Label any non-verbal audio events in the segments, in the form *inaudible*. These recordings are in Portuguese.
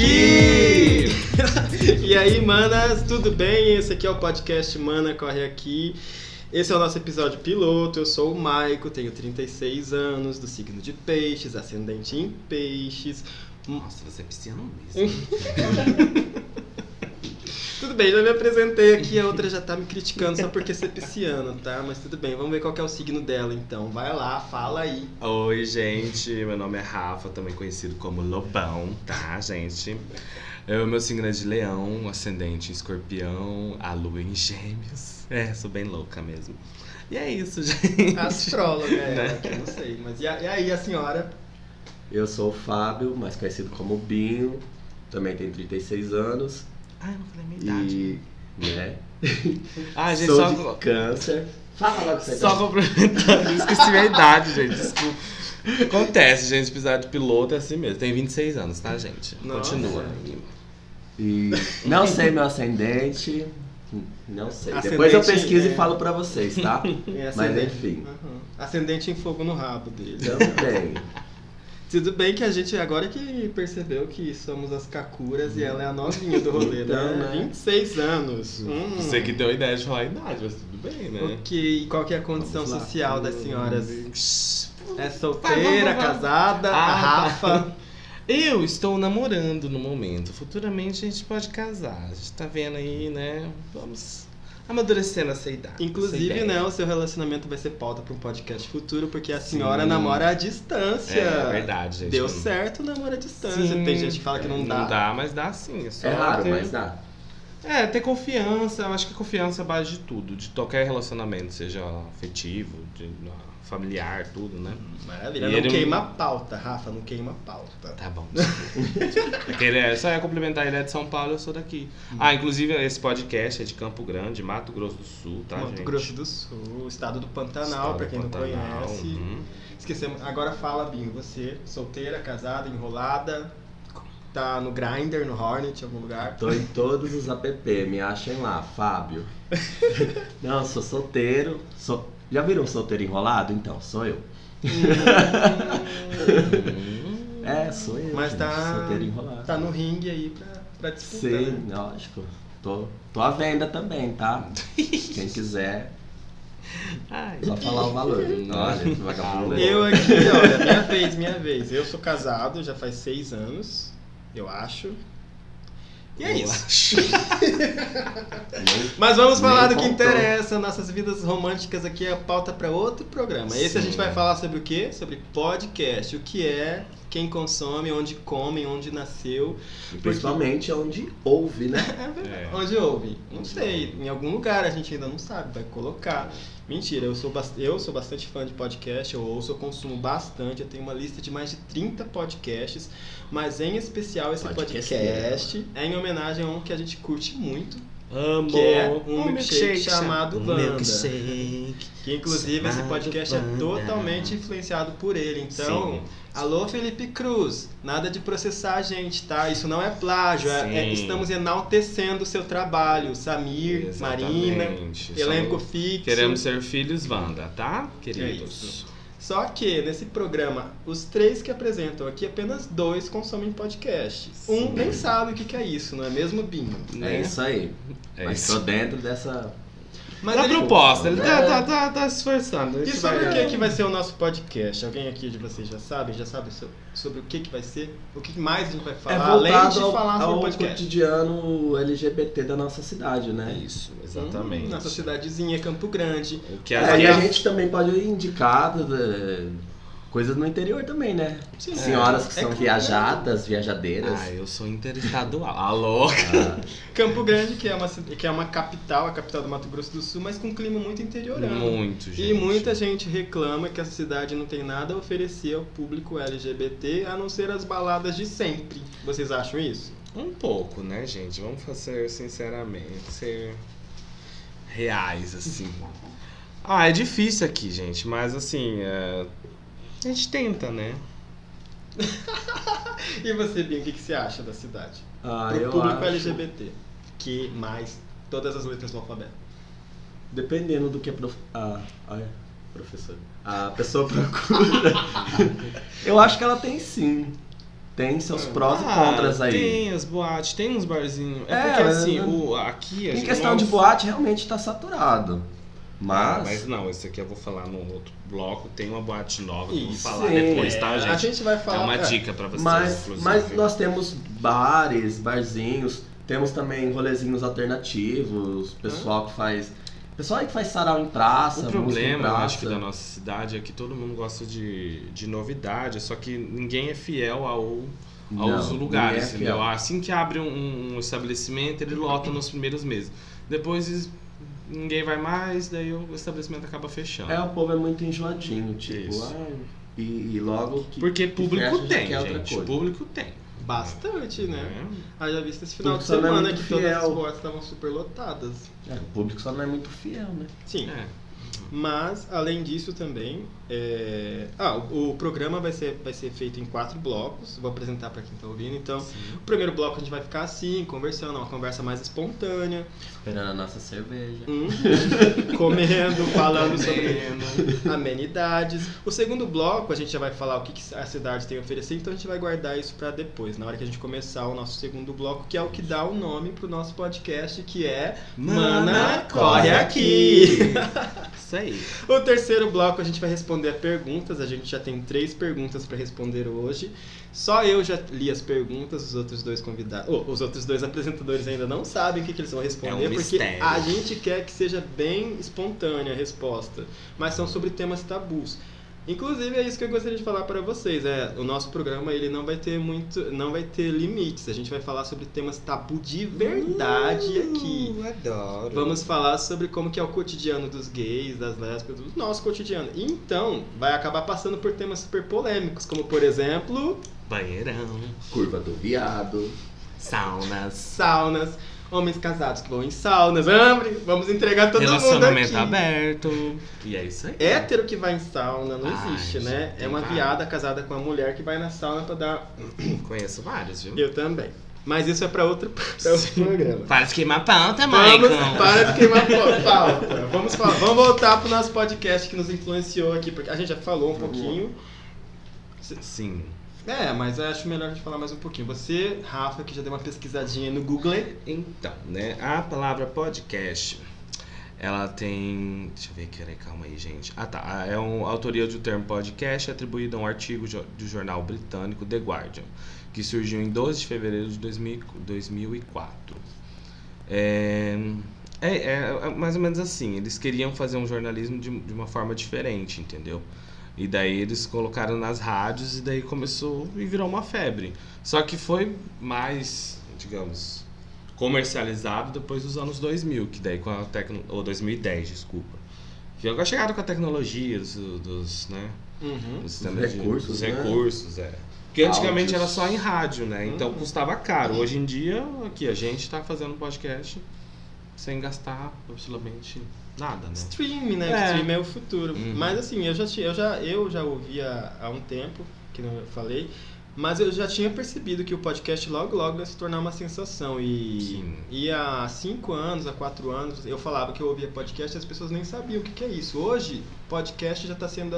aqui! *laughs* e aí, manas, tudo bem? Esse aqui é o podcast Mana Corre Aqui. Esse é o nosso episódio piloto. Eu sou o Maico, tenho 36 anos, do signo de Peixes, ascendente em Peixes. Nossa, você é pisciano mesmo. *laughs* Tudo bem, já me apresentei aqui, a outra já tá me criticando só porque ser pisciano, tá? Mas tudo bem, vamos ver qual que é o signo dela então. Vai lá, fala aí. Oi, gente. Meu nome é Rafa, também conhecido como Lobão, tá, gente? O meu signo é de leão, ascendente em escorpião, a lua em gêmeos. É, sou bem louca mesmo. E é isso, *laughs* gente. Astróloga, é, Né? que eu não sei. Mas e, a- e aí, a senhora? Eu sou o Fábio, mais conhecido como Binho, também tenho 36 anos Ai, não falei minha idade. e, né, *laughs* Ah, gente, sou só, de câncer. Fala logo você só complementando. Esqueci minha idade, gente. Desculpa. Acontece, gente. Episódio de piloto é assim mesmo. Tem 26 anos, tá, gente? Nossa. Continua. E não sei meu ascendente, não sei. Ascendente, Depois eu pesquiso é. e falo pra vocês, tá? *laughs* É Mas enfim, Aham. Ascendente em fogo no rabo dele. também. Tudo bem que a gente agora que percebeu que somos as Kakuras e ela é a novinha do rolê, Então, né? né? 26 anos. Hum. Você que deu a ideia de falar a idade, mas tudo bem, né? Ok, qual que é a condição Vamos lá. social das senhoras? É Vai, solteira, casada, a Ah, tá. Rafa. *laughs* Eu estou namorando no momento. Futuramente a gente pode casar. A gente tá vendo aí, né? Vamos amadurecendo essa idade. essa Inclusive, ideia. né, o seu relacionamento vai ser pauta para um podcast futuro, porque a senhora Sim. namora à distância. É verdade, gente. Deu Não- certo o namoro à distância. Sim. Tem gente que fala que não dá. Não dá, mas dá sim. É, só É raro, ter... mas dá. É, ter confiança. Eu acho que confiança é a base de tudo. De qualquer relacionamento, seja afetivo, de, familiar, tudo, né? Maravilha. E não ele- queima a pauta, Rafa, não queima a pauta. Tá bom. *laughs* Aquele é- só ia complementar, ele é de São Paulo, eu sou daqui. Ah, inclusive esse podcast é de Campo Grande, Mato Grosso do Sul, tá, Mato gente? Grosso do Sul, estado do Pantanal, do quem Pantanal, não conhece. uhum. Esquecemos. Agora fala, Binho, você, solteira, casada, enrolada, tá no Grindr, no Hornet, em algum lugar? Tô em todos os app, me achem lá, Fábio. *laughs* Não, sou solteiro. Sou... Já viram um solteiro enrolado? Então, sou eu. Hum. *laughs* É, sou eu. Mas gente, tá, Solteiro enrolado. tá no ringue aí pra, pra disputar. Sim, né? lógico. Tô, tô à venda também, tá? Quem *laughs* quiser, Ai. só falar o valor. Olha, vagabundo. Eu aqui, olha, minha vez, minha vez. Eu sou casado já faz seis anos, eu acho. E é isso. *laughs* Mas vamos Nem falar do que contou. interessa. Nossas vidas românticas aqui é a pauta para outro programa. Esse a gente vai falar sobre o quê? Sobre podcast. O que é, quem consome, onde come, onde nasceu. E Principalmente onde ouve, né? *laughs* É verdade. É. Onde ouve? Não Onde sei. ouve. Em algum lugar a gente ainda não sabe. Vai colocar. Mentira, eu sou, bas- eu sou bastante fã de podcast. Eu ouço, eu consumo bastante. Eu tenho uma lista de mais de 30 podcasts. Mas em especial esse Podcasteiro. podcast é em homenagem a um que a gente curte muito. Amo. Que é um milkshake chamado Um Wanda. milkshake. Que inclusive esse Chamado podcast é totalmente influenciado por ele. Então, Sim. alô Felipe Cruz, nada de processar a gente, tá? Isso não é plágio, é- é- estamos enaltecendo o seu trabalho. Samir, Marina, Exatamente. elenco Somos- fixo. Queremos ser filhos Wanda, tá, queridos? isso. Só que nesse programa, os três que apresentam aqui, apenas dois consomem podcast. Um Sim. nem sabe o que que é isso, não é mesmo, Binho? Né? É isso aí. É Mas isso. tô dentro dessa. Mas ele- proposta, ele tá, É. tá, tá, tá se esforçando. E sobre vai- o que, que vai ser o nosso podcast? Alguém aqui de vocês já sabe? Já sabe so- sobre o que, que vai ser? O que mais a gente vai falar? é além voltado de ao, falar sobre ao o podcast. cotidiano LGBT da nossa cidade, É né? isso, exatamente. Hum, nossa cidadezinha, Campo Grande. Que É, a e a gente também pode indicar é, coisas no interior também, né? Sim, Senhoras que é são Campo viajadas, viajadeiras. Ah, eu sou interestadual. Alô? Ah, *laughs* Campo Grande, que é, uma, que é uma capital, a capital do Mato Grosso do Sul, mas com um clima muito interiorano. Muito, gente. E muita gente reclama que essa cidade não tem nada a oferecer ao público LGBT, a não ser as baladas de sempre. Vocês acham isso? Um pouco, né, gente? Vamos fazer sinceramente, ser reais, assim. Ah, é difícil aqui, gente, mas assim, é, a gente tenta, né? *laughs* E você, Binho, o que, que você acha da cidade? ah, Pro eu público acho- LGBT. Que mais todas as letras do alfabeto. Dependendo do que a, prof... a, a professora. A pessoa *laughs* procura. *laughs* eu acho que ela tem sim. tem seus prós e Ah, contras aí. Tem as boates, tem uns barzinhos. É, É, porque mas assim, não- o, aqui a Em gente questão não- de boate, realmente tá saturado. Ah, Mas, mas não, esse aqui eu vou falar no outro bloco. Tem uma boate nova que eu vou falar sim. depois, tá, É, gente? A gente vai falar. É uma é, dica pra vocês, mas, inclusive. mas nós temos bares, barzinhos, temos também rolezinhos alternativos, pessoal que faz. Pessoal aí que faz sarau em praça, O problema, eu praça. acho que da nossa cidade é que todo mundo gosta de, de novidade, só que ninguém é fiel ao, aos Não, lugares, ninguém é entendeu? Assim que abre um, um estabelecimento, ele lota nos primeiros meses. Depois ninguém vai mais, daí o estabelecimento acaba fechando. É, o povo é muito enjoadinho, tipo, Isso. ai, e, e logo que. Porque que público já tem, gente. coisa. Público tem. Bastante, né? É. Haja visto esse final de é semana muito que todas as fiel. boates estavam super lotadas. É, o público só não é muito fiel, né? Sim. É. Mas, além disso também, é... ah, o, o programa vai ser, vai ser feito em quatro blocos. Vou apresentar para quem está ouvindo. Então, Sim. o primeiro bloco a gente vai ficar assim, conversando, uma conversa mais espontânea, Esperando a nossa cerveja. hum, *laughs* comendo, falando sobre amenidades. O segundo bloco a gente já vai falar o que que a cidade tem a oferecer, então a gente vai guardar isso para depois, na hora que a gente começar o nosso segundo bloco, que é o que dá o nome pro nosso podcast, que é Mana, corre aqui! *laughs* Isso aí. O terceiro bloco a gente vai responder a perguntas. A gente já tem três perguntas para responder hoje. Só eu já li as perguntas, os outros dois convidados, oh, os outros dois apresentadores ainda não sabem o que, que eles vão responder, É um porque a gente quer que seja bem espontânea a resposta, mas são sobre temas tabus. Inclusive é isso que eu gostaria de falar para vocês. É, o nosso programa ele não vai ter muito, não vai ter limites. A gente vai falar sobre temas tabu de verdade aqui. Uh, adoro. Vamos falar sobre como que é o cotidiano dos gays, das lésbicas, do nosso cotidiano. Então, vai acabar passando por temas super polêmicos, como por exemplo, Banheirão, Curva do viado. saunas, saunas, homens casados que vão em saunas, hambre, vamos entregar todo mundo relacionamento aqui. aberto. E é isso aí. Hétero que vai em sauna não Ai, existe, né? É uma vários. viada casada com uma mulher que vai na sauna pra dar. *clears throat* Conheço vários, viu? Eu também. Mas isso é pra outro, *laughs* pra outro programa. Para de queimar pauta, Vamos, Michael. para de queimar pau- *laughs* pauta. Vamos, falar, vamos voltar pro nosso podcast que nos influenciou aqui, porque a gente já falou um pouquinho. Sim. É, mas eu acho melhor a gente falar mais um pouquinho. Você, Rafa, que já deu uma pesquisadinha no Google. Então, né? A palavra podcast, ela tem. Deixa eu ver aqui, calma aí, gente. Ah, tá. É uma autoria do termo podcast atribuída a um artigo do jornal britânico The Guardian, que surgiu em 12 de fevereiro de 2000 2004. É, é, é- é mais ou menos assim. Eles queriam fazer um jornalismo de, de uma forma diferente, entendeu? E daí eles colocaram nas rádios e daí começou e virou uma febre. Só que foi mais, digamos, comercializado depois dos anos 2000, que daí com a tecno... ou 2010, desculpa. Que agora chegaram com a tecnologia dos, dos né, Uhum. dos sistemas de- recursos, dos né? recursos, é. Porque antigamente Áudios. era só em rádio, né? Então Uhum. custava caro. Hoje em dia, aqui a gente tá fazendo podcast sem gastar absolutamente nada, né? Stream, né? É. Stream é o futuro. Uhum. Mas assim, eu já, tinha- eu já, eu já ouvia há um tempo, que não eu falei, mas eu já tinha percebido que o podcast logo logo ia se tornar uma sensação. E, Sim. e há cinco anos, há quatro anos, eu falava que eu ouvia podcast e as pessoas nem sabiam o que, que é isso. Hoje, podcast já está sendo,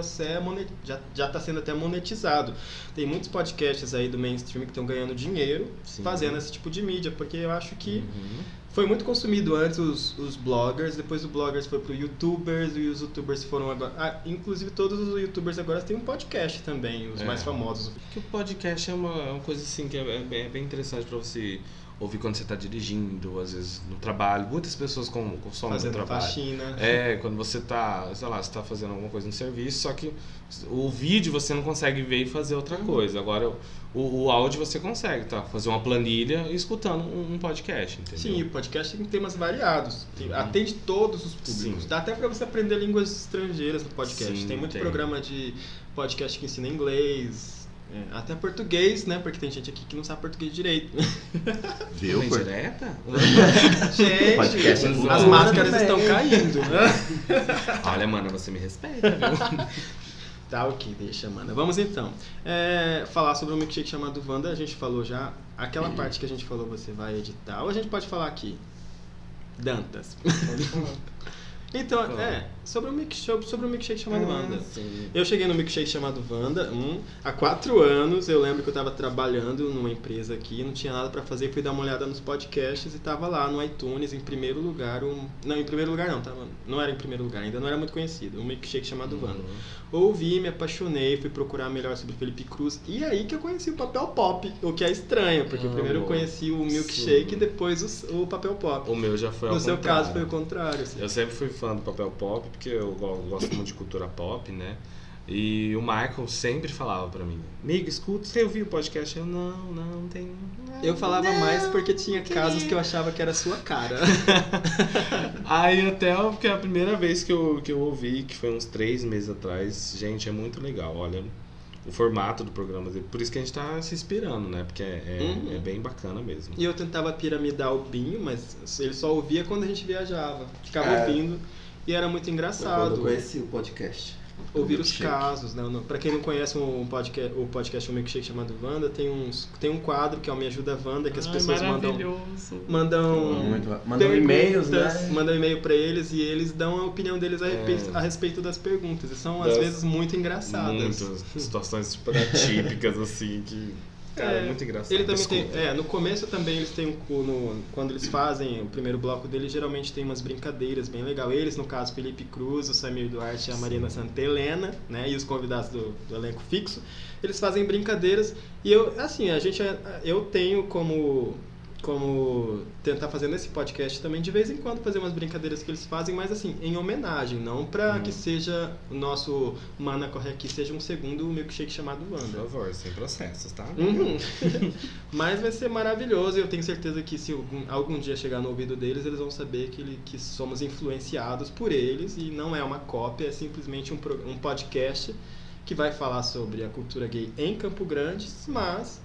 já, já tá sendo até monetizado. Tem muitos podcasts aí do mainstream que estão ganhando dinheiro Sim. fazendo esse tipo de mídia, porque eu acho que Uhum. foi muito consumido antes os, os bloggers, depois os bloggers foi pro youtubers e os youtubers foram agora. Ah, inclusive todos os youtubers agora têm um podcast também, os É. mais famosos. Que o podcast é uma, é uma coisa assim que é, é bem, é bem interessante pra você ouvir quando você tá dirigindo, às vezes no trabalho. Muitas pessoas com, consomem no Fazendo trabalho. faxina. É, quando você tá, sei lá, você tá fazendo alguma coisa no serviço, só que o vídeo você não consegue ver e fazer outra Uhum. coisa. Agora, o, o áudio você consegue, tá? Fazer uma planilha e escutando um, um podcast, entendeu? Sim, o podcast tem temas variados. Tem- Uhum. Atende todos os públicos. Sim. Dá até pra você aprender línguas estrangeiras no podcast. Sim, tem muito tem. programa de podcast que ensina inglês. É, até português, né? Porque tem gente aqui que não sabe português direito. *laughs* Viu? Por- direta? *laughs* Gente, Podcast é as máscaras estão caindo. né? *laughs* Olha, mano, você me respeita, viu? Tá, ok, deixa, mano. Vamos então. É, falar sobre o milkshake chamado Wanda, a gente falou já. Aquela parte que a gente falou você vai editar, ou a gente pode falar aqui? Dantas. Então, é, sobre um milkshake, sobre um milkshake chamado Wanda. Ah, sim. Eu cheguei no milkshake chamado Wanda um, há quatro anos. Eu lembro que eu tava trabalhando numa empresa aqui, não tinha nada pra fazer, fui dar uma olhada nos podcasts e tava lá no iTunes, em primeiro lugar. Um, não, em primeiro lugar não, tava, não era em primeiro lugar, ainda não era muito conhecido. Um milkshake chamado Wanda. Ouvi, me apaixonei, fui procurar melhor sobre Felipe Cruz. E aí que eu conheci o papel pop, o que é estranho, porque Ah, primeiro eu conheci o milkshake Sim. e depois o, o papel pop. O meu já foi ao No seu contrário. caso foi o contrário. Eu sempre fui fã do papel pop, porque eu go- gosto muito de cultura pop, né? E o Michael sempre falava pra mim, amigo, escuta, você ouviu o podcast? Eu, não, não, não tem... Eu falava não, mais porque tinha não casos queria." que eu achava que era sua cara. *laughs* Aí até porque a primeira vez que eu, que eu ouvi, que foi uns três meses atrás, gente, é muito legal, olha o formato do programa dele. Por isso que a gente tá se inspirando, né? Porque é, é, Uhum. é bem bacana mesmo. E eu tentava piramidar o Binho, mas ele só ouvia quando a gente viajava. Ficava É. ouvindo e era muito quando engraçado. eu conheci o podcast. Ouvir os casos, né? Pra quem não conhece um podcast, o podcast Um Milkshake chamado Wanda, tem, uns, tem um quadro que é o Me Ajuda Wanda, que as Ai, pessoas mandam, maravilhoso. mandam Muito- Mandam e-mails, né? Mandam e-mail pra eles e eles dão a opinião deles a, É. respeito, a respeito das perguntas. E são, às Das- vezes, muito engraçadas. Muitas situações super atípicas, assim, que. Cara, é, É, muito engraçado. Ele também tem. É, no começo também eles têm um. No, quando eles fazem o primeiro bloco deles, geralmente tem umas brincadeiras bem legal. Eles, no caso, Felipe Cruz, o Samir Duarte e a. Marina Santa Helena, né? E os convidados do, do elenco fixo. Eles fazem brincadeiras. E eu, assim, a gente. Eu tenho como. Como tentar fazer nesse podcast também, de vez em quando, fazer umas brincadeiras que eles fazem, mas assim, em homenagem, não pra Hum. que seja o nosso Mana Corre Aqui, seja um segundo milkshake chamado Por Wanda. favor, sem processos, tá? Uhum. *laughs* Mas vai ser maravilhoso e eu tenho certeza que se algum, algum dia chegar no ouvido deles, eles vão saber que, ele- que somos influenciados por eles e não é uma cópia, é simplesmente um, pro- um podcast que vai falar sobre a cultura gay em Campo Grande, mas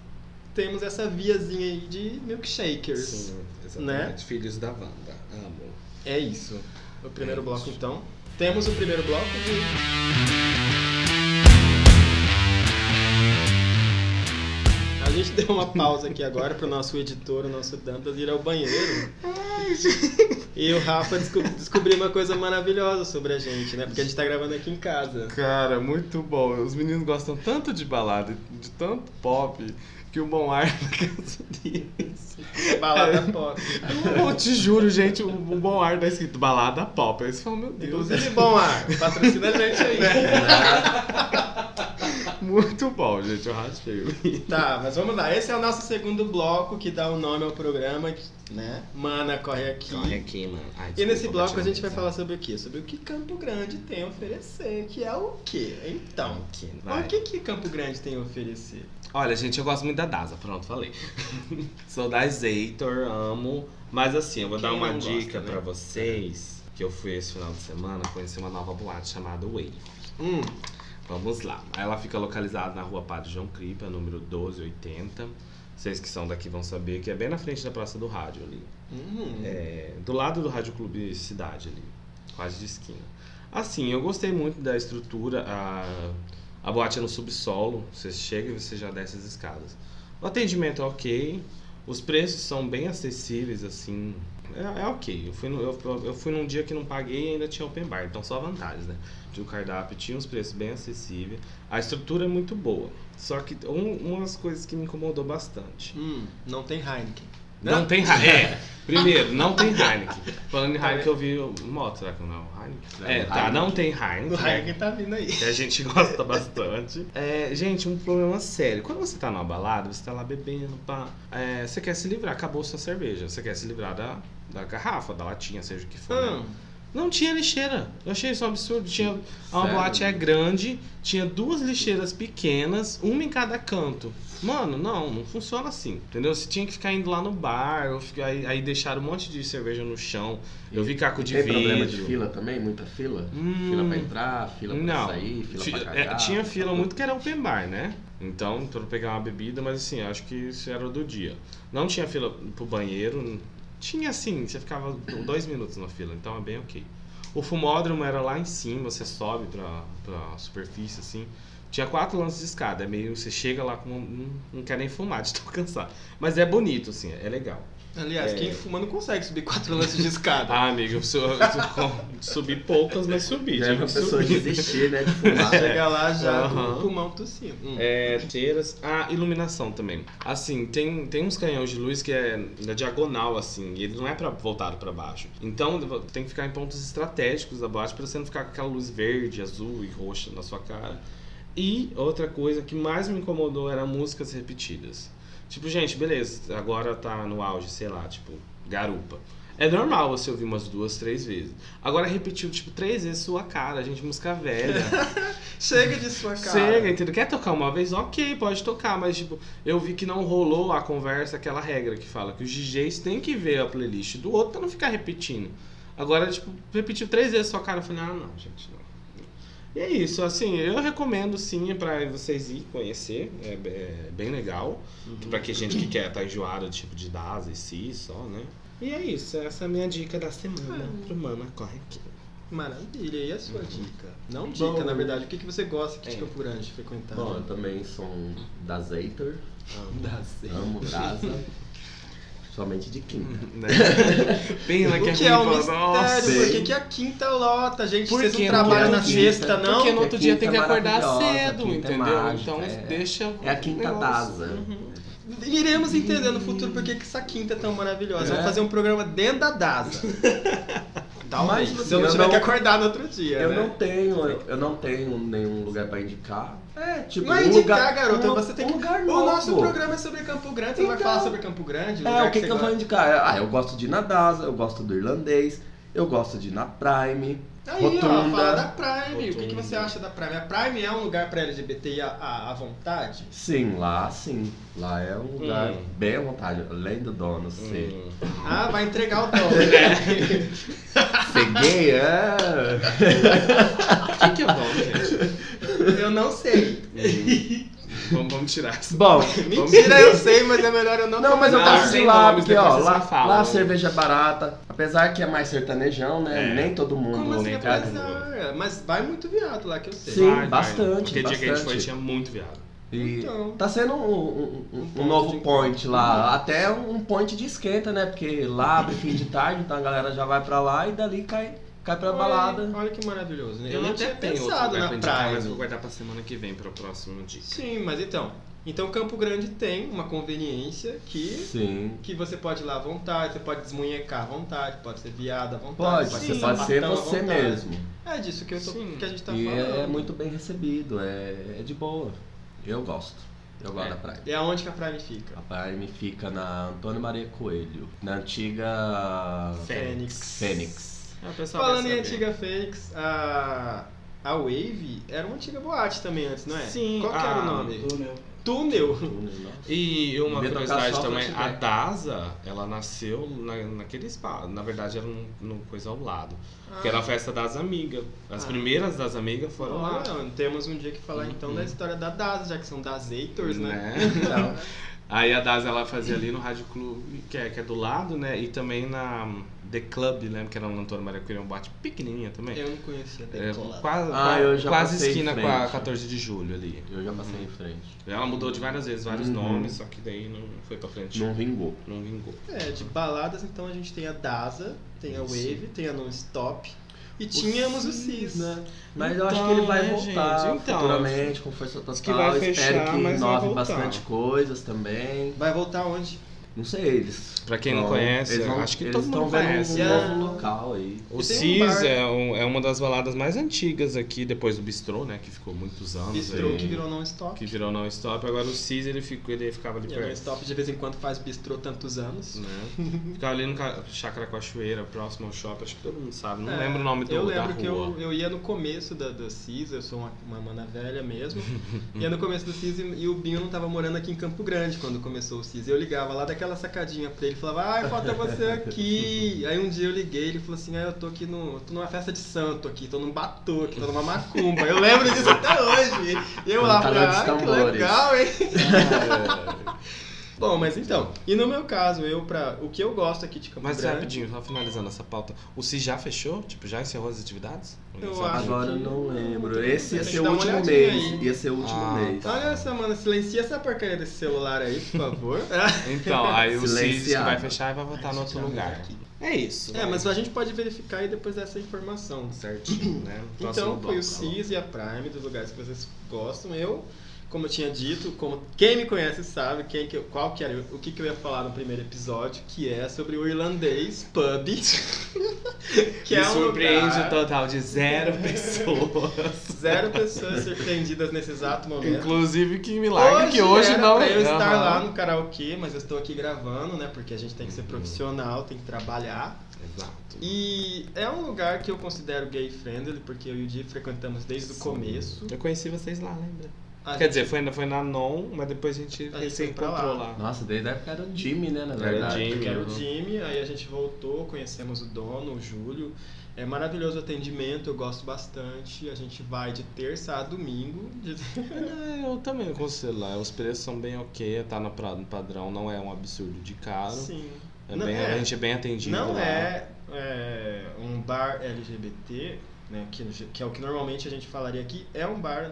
temos essa viazinha aí de milkshakers. Sim, exatamente. Né? Filhos da Wanda. Amo. É isso. O primeiro É bloco isso. então. Temos o primeiro bloco de A gente deu uma pausa aqui agora pro nosso editor, o nosso Dantas, ir ao banheiro. E o Rafa desco- descobriu uma coisa maravilhosa sobre a gente, né? Porque a gente tá gravando aqui em casa. Cara, muito bom. Os meninos gostam tanto de balada, de tanto pop, que o bom ar na casa deles. É balada pop. Eu te juro, gente, o, o bom ar tá escrito balada pop. Aí você fala, meu Deus. Inclusive, bom ar, patrocina a gente aí. Muito bom, gente. Eu raspei. Tá, mas vamos lá. Esse é o nosso segundo bloco que dá o nome ao programa, né? Mana, corre aqui. Corre aqui, mano. Ai, E desculpa, nesse bloco a gente vai falar sobre o quê? Sobre o que Campo Grande tem a oferecer, que é o quê? Então, vai. o que, que Campo Grande tem a oferecer? Olha, gente, eu gosto muito da DASA, pronto, falei. *laughs* Sou da Zator, amo. Mas assim, eu vou Quem dar uma dica né? pra vocês. Que eu fui esse final de semana conhecer uma nova boate chamada Wave. Hum, Vamos lá. Ela fica localizada na rua Padre João Cripa, número 1280. Vocês que são daqui vão saber que é bem na frente da Praça do Rádio ali. hum. É, do lado do Rádio Clube Cidade ali, quase de esquina. Assim, eu gostei muito da estrutura, a, a boate é no subsolo, você chega e você já desce as escadas. O atendimento é ok, os preços são bem acessíveis, assim, é, é ok. Eu fui, no- eu, eu fui num dia que não paguei e ainda tinha open bar, então só vantagens, né? O cardápio, tinha uns preços bem acessíveis, a estrutura é muito boa. Só que um, umas coisas que me incomodou bastante. Hum, não tem Heineken. Não tem *laughs* Heineken. É, primeiro, não tem Heineken. Falando em Heineken, eu vi moto, será que não é o Heineken? É, tá, não tem Heineken. O Heineken tá vindo aí. Que a gente gosta bastante. É, gente, um problema sério. Quando você tá numa balada, você tá lá bebendo, pá. é, você quer se livrar, acabou sua cerveja. Você quer se livrar da, da garrafa, da latinha, seja o que for. né? Não tinha lixeira. Eu achei isso um absurdo. Tinha, Sério? boate é grande, tinha duas lixeiras pequenas, uma em cada canto. Mano, não, não funciona assim, entendeu? Você tinha que ficar indo lá no bar, ou ficar, aí, aí deixaram um monte de cerveja no chão. Eu vi caco de Tem vidro. problema de fila também? Muita fila? Hum, Fila pra entrar, fila pra não. sair, fila pra é, cagar. tinha fila muito que era open bar, né? Então, pra pegar uma bebida, mas assim, acho que isso era do dia. Não tinha fila pro banheiro. Tinha assim, você ficava dois minutos na fila, então é bem ok. O fumódromo era lá em cima, você sobe pra, pra superfície, assim. Tinha quatro lances de escada, é meio. Você chega lá com. Não, não quer nem fumar *laughs* de tão cansado. Mas é bonito, assim, é legal. Aliás, É. quem fuma não consegue subir quatro lances de escada. *laughs* Ah, amiga, eu, su- subi poucas, mas subi. Já é uma pessoa subir. desistir, né, de fumar. Chega lá já com Aham. o pulmão tossindo. Hum. É, cheiras. Ah, iluminação também. Assim, tem, tem uns canhões de luz que é na diagonal, assim, e ele não é pra, voltado pra baixo. Então tem que ficar em pontos estratégicos da boate pra você não ficar com aquela luz verde, azul e roxa na sua cara. E outra coisa que mais me incomodou era músicas repetidas. Tipo, gente, beleza, agora tá no auge, sei lá, tipo, garupa. É normal você ouvir umas duas, três vezes. Agora repetiu, tipo, três vezes sua cara, gente, música velha. *laughs* Chega de sua cara. Chega, entendeu? Quer tocar uma vez? Ok, pode tocar, mas tipo, eu vi que não rolou a conversa, aquela regra que fala que os DJs têm que ver a playlist do outro pra não ficar repetindo. Agora, tipo, repetiu três vezes sua cara, eu falei, ah, não, gente, não. E é isso, assim, eu recomendo sim pra vocês ir conhecer, é, é bem legal. Pra que gente que quer tá enjoada, tipo, de DAS e si só, né? E é isso, essa é a minha dica da semana pro Mana Corre Aqui. Maravilha, e a sua dica? Não Bom, dica, na verdade. O que, que você gosta aqui de É. Grande frequentar? Bom, eu também sou um Dazator, Dá certo. amo Daza, *laughs* somente de quinta. Né? *laughs* Pena que O é que é um mistério? nossa. Por que, que a quinta lota, gente? Por Vocês não trabalham é na quinta? sexta, não? Porque no outro dia Quinta tem que é acordar cedo, é entendeu? mágica, então é. deixa. É a quinta negócio. Iremos entender no futuro por que que essa quinta é tão maravilhosa. É. Vamos fazer um programa dentro da DASA. Talvez. *laughs* Mas, Se eu não tiver não- que acordar no outro dia, Eu né? não tenho, eu, eu não tenho nenhum lugar pra indicar. É, tipo, Não é um indicar, lugar, garota. um, você tem um que. lugar o novo. nosso programa é sobre Campo Grande. Você não vai Então. falar sobre Campo Grande? o É, o que, que você eu vou indicar? Ah, eu gosto de ir na DASA, eu gosto do irlandês, eu gosto de ir na Prime. Aí, ó, Rotunda. fala da Prime. O que, que Rotunda. você acha da Prime? A Prime é um lugar pra LGBT à, vontade? Sim, lá sim. Lá é um lugar Hum. bem à vontade, além do dono ser. Hum. Ah, vai entregar o dom, né? *laughs* Ser gay é. O *laughs* que, que é bom, gente? Eu não sei. Vamos, vamos tirar essa. Bom, Mentira, eu sei, mas é melhor eu não Não, mas eu gosto de lá, porque ó, lá, me falam. lá a cerveja é barata. Apesar que é mais sertanejão, né? É. Nem todo mundo Como assim, nem quer. apesar? Mas vai muito viado lá que eu sei. Sim, Vai, vai. bastante, Porque dia que a gente foi bastante. tinha muito viado. E Então. tá sendo um, um- um- um novo de point lá. Até um point de esquenta, né? Porque lá abre fim de tarde, então a galera já vai pra lá e dali cai, cai pra Olha, balada. Olha que maravilhoso. né? Eu, não até tinha pensado lugar na praia. mas vou guardar pra semana que vem, pra próxima dica. Sim, mas então. Então Campo Grande tem uma conveniência que, Sim. que você pode ir lá à vontade, você pode desmunhecar à vontade, pode ser viada à vontade, Pode, ser você pode ser você mesmo. É disso que, eu tô, Sim. que a gente tá e falando. é, é muito bem recebido, é, é de boa. Eu gosto. Eu gosto É. da praia. E aonde que a Prime fica? A Prime fica na Antônio Maria Coelho, na antiga Fênix. Fênix. É, Falando em antiga Fênix, a, a Wave era uma antiga boate também antes, não é? Sim. Qual que era o ah, nome? túnel. Túnel. E uma Devia curiosidade também, a DASA, ela nasceu na, naquele espaço, na verdade era num, coisa ao lado, que era a festa das amigas. As Ah. primeiras das amigas foram lá. Olha, temos um dia que falar então Uhum. da história da DAS, já que são Dasators, né? Né? *laughs* Então, Aí a DASA ela fazia ali no Rádio Clube, que é, que é do lado, né? E também na The Club, lembra que era no Antônio Maria Coelho, um boate pequenininha também. Eu não conhecia The É, Club. quase Ah, eu já quase passei em esquina com a 14 de julho ali. eu já passei em frente. Ela mudou de várias vezes, vários Uhum. nomes, só que daí não foi pra frente. Não vingou. Não vingou. É, de baladas então a gente tem a DASA, tem a Isso. Wave, tem a Non-Stop e tínhamos o CIS. né? Mas eu acho Então, que ele vai né, voltar gente? Então, futuramente com força total. que vai fechar, Espero que inove bastante coisas também. Vai voltar onde? Não sei, eles. Pra quem não vão- conhece, vão- acho que eles todo mundo conhece. um novo local aí. O um CIS bar- é, um- é uma das baladas mais antigas aqui, depois do Bistrô, né? Que ficou muitos anos. Bistrô aí, que virou Non-Stop. que virou não stop. Agora o CIS ele, ficou, ele ficava ali E a perto. Non-Stop de vez em quando faz bistrô tantos anos. Né? Ficava ali no Ca- Chácara Cachoeira, próximo ao shopping, acho que todo mundo sabe. Não É, lembro o nome do, Eu da lembro rua. que eu, eu ia no começo da, do CIS, eu sou uma, uma mana velha mesmo. *laughs* ia no começo do CIS e, e o Binho não tava morando aqui em Campo Grande quando começou o CIS. Eu ligava lá daquela sacadinha pra ele falava, ai, falta você aqui. *laughs* Aí um dia eu liguei ele falou assim, ah, eu tô aqui no. tô numa festa de santo aqui, tô num batuque, tô numa macumba. Eu lembro disso até hoje. E eu lá de ah, que legal, hein? *laughs* Bom, mas então, e no meu caso, eu pra. O que eu gosto aqui de Campo Mas Grande. rapidinho, só finalizando essa pauta. O CIS já fechou? Tipo, já encerrou as atividades? Eu Sabe? acho Agora eu que- não lembro. Esse ia ser o último mês. Ia ser o último Ah, mês. tá. Olha essa, mano, silencia essa porcaria desse celular aí, por favor. *laughs* Então, aí o CIS que Silenciado. vai fechar e vai voltar no outro lugar. É isso. é, mas a gente pode verificar aí depois dessa informação. Certinho, né? Então, foi bloco, o CIS e a Prime, dos lugares que vocês gostam. Eu, como eu tinha dito, como quem me conhece sabe quem que eu- qual que era o que, que eu ia falar no primeiro episódio, que é sobre o irlandês pub. *laughs* que Me é um surpreende lugar, o total de zero pessoas. *laughs* Zero pessoas surpreendidas nesse exato momento. Inclusive que milagre que hoje era não. pra eu estar Aham. lá no karaokê, mas eu estou aqui gravando, né? Porque a gente tem que ser Uhum. profissional, tem que trabalhar. Exato. E é um lugar que eu considero gay friendly, porque eu e o Di frequentamos desde o Sim. começo. Eu conheci vocês lá, lembra? A Quer gente- dizer, foi, foi na Non, mas depois a gente, A gente se encontrou lá. lá. Nossa, desde a época era o Jimmy, né? Na Era o verdade. Jimmy. era o uhum. Jimmy, aí a gente voltou, conhecemos o dono, o Júlio. É maravilhoso o atendimento, eu gosto bastante. A gente vai de terça a domingo. de- *laughs* É, eu também considero lá. Os preços são bem ok, tá no padrão, não é um absurdo de caro. Sim. É Não bem, é. A gente é bem atendido. Não lá. é, é, um bar LGBT, né, que, que é o que normalmente a gente falaria aqui, é um bar.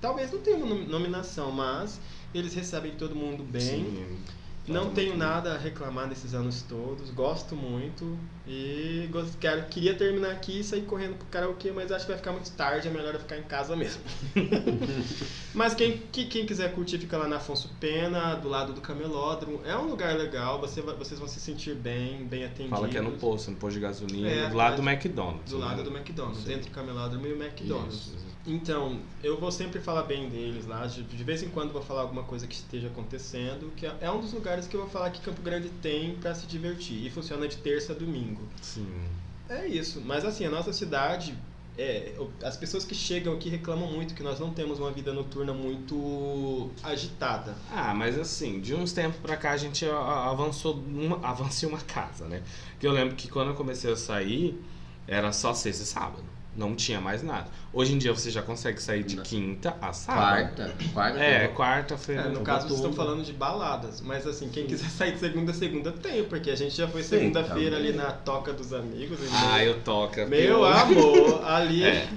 Talvez não tenha uma nom- nominação, mas eles recebem todo mundo bem. Sim. Não tenho muito nada a reclamar desses anos todos, gosto muito e gost- quero, queria terminar aqui e sair correndo pro karaokê, mas acho que vai ficar muito tarde, é melhor eu ficar em casa mesmo. *laughs* mas quem, que- quem quiser curtir, fica lá na Afonso Pena, do lado do camelódromo. É um lugar legal, você vocês vão se sentir bem, bem atendidos. Fala que é no posto, no posto de gasolina, É, do lado do McDonald's. Do né? lado do McDonald's, Sim. entre o camelódromo e o McDonald's. Isso. Então, eu vou sempre falar bem deles lá. De, vez em quando vou falar alguma coisa que esteja acontecendo. Que é- é um dos lugares que eu vou falar que Campo Grande tem pra se divertir. E funciona de terça a domingo. Sim. É isso. Mas assim, a nossa cidade. é, as pessoas que chegam aqui reclamam muito que nós não temos uma vida noturna muito agitada. Ah, mas assim, de uns tempos pra cá a gente avançou uma, *laughs* avançou uma casa, né? Que eu lembro que quando eu comecei a sair, era só sexta e sábado. Não tinha mais nada. Hoje em dia você já consegue sair de quinta a sábado. Quarta. Quarta. É, quarta-feira. É, no caso, vocês estão falando de baladas. Mas assim, quem quiser *laughs* sair de segunda a segunda tem, porque a gente já foi segunda-feira ali na Toca dos Amigos. Ah, eu toca. Meu eu- amor, *laughs* ali É.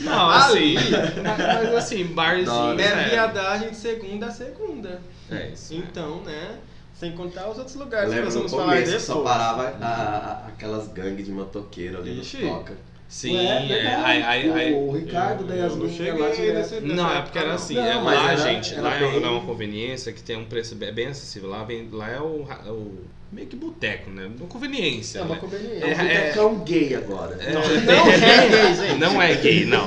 Não, assim. Ali. mas, mas, assim, barzinho. É né? viadagem de segunda a segunda. É isso. né? Então, né? Sem contar os outros lugares que lembro nós no vamos falar começo depois. só parava a- a- aquelas gangues de motoqueiro ali Ixi. no toca. Sim, Ué, é. verdade. Aí, aí, aí- O Ricardo daí as eu não Não, é porque era época, assim, Não, é, lá, era- gente, era lá é, bem- é uma conveniência que tem um preço bem, bem acessível. Lá, vem, lá é o, o meio que boteco, né? Uma conveniência. É uma né? conveniência. É um botecão gay agora. É, *laughs* Não, não é gay, gente. Não é gay, não.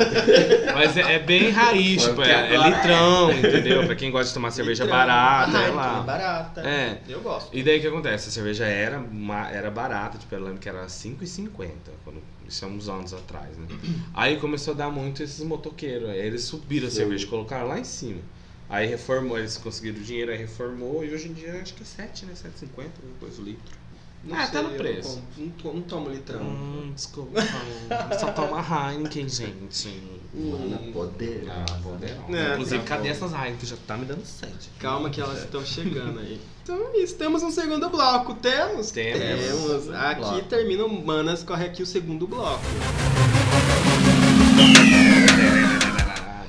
Mas é, é bem raiz, tipo, é, é agora litrão, entendeu? Pra quem gosta de tomar cerveja barata, Ah, é lá. É barata. É. Eu gosto. E daí o que acontece? A cerveja era, uma, era barata, tipo, eu lembro que era R$5,50, quando, isso é uns anos atrás, né? Aí começou a dar muito esses motoqueiros, aí eles subiram a Sim. cerveja, colocaram lá em cima. Aí reformou, eles conseguiram dinheiro, aí reformou, e hoje em dia acho que é 7, né? 7,50, alguma coisa o litro. Não Ah, sei, tá no preço. Não, não, não tomo litrão. Hum, desculpa, só toma Heineken, gente. Mana poder. Ah, poderosa. É, Inclusive, tá cadê essas Heineken? Já tá me dando sede. Calma que elas estão chegando aí. *laughs* Então é isso, temos um segundo bloco. Temos? Temos. Temos. Aqui Bloco. termina o Manas, corre aqui o segundo bloco.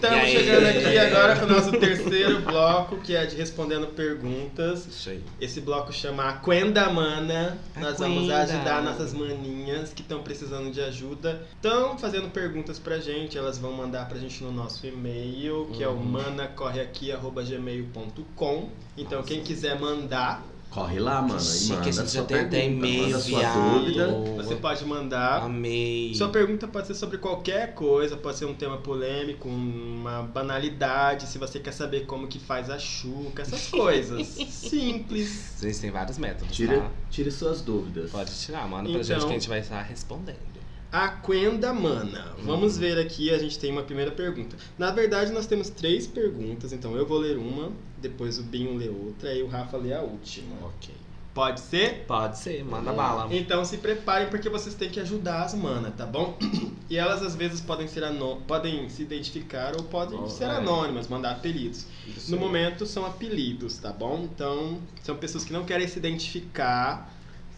Estamos chegando aqui agora com o nosso terceiro bloco, que é de respondendo perguntas. Isso aí. Esse bloco chama Aquenda Mana. Nós vamos Aquenda. ajudar nossas maninhas que estão precisando de ajuda. Estão fazendo perguntas pra gente, elas vão mandar pra gente no nosso e-mail, que é o Uhum. manacorreaqui.gmail.com. Então Nossa. quem quiser mandar, Corre lá, mano. e Chique, manda sua tem até pergunta, e-mail, manda sua viado. dúvida. você pode mandar. Amei. Sua pergunta pode ser sobre qualquer coisa, pode ser um tema polêmico, uma banalidade, se você quer saber como que faz a chuca, essas *laughs* coisas. Simples. Vocês têm vários métodos, Tire, tá? tire suas dúvidas. Pode tirar, manda pra Então- gente que a gente vai estar respondendo. Aquenda Mana. Vamos ver aqui, a gente tem uma primeira pergunta. Na verdade, nós temos três perguntas, então eu vou ler uma, depois o Binho lê outra e o Rafa lê a última. Ok. Pode ser? Pode ser, manda bala. Então se preparem porque vocês têm que ajudar as manas, tá bom? *clears throat* E elas às vezes podem ser podem se identificar ou podem Oh, ser é. anônimas, mandar apelidos. Isso No aí. momento são apelidos, tá bom? Então são pessoas que não querem se identificar,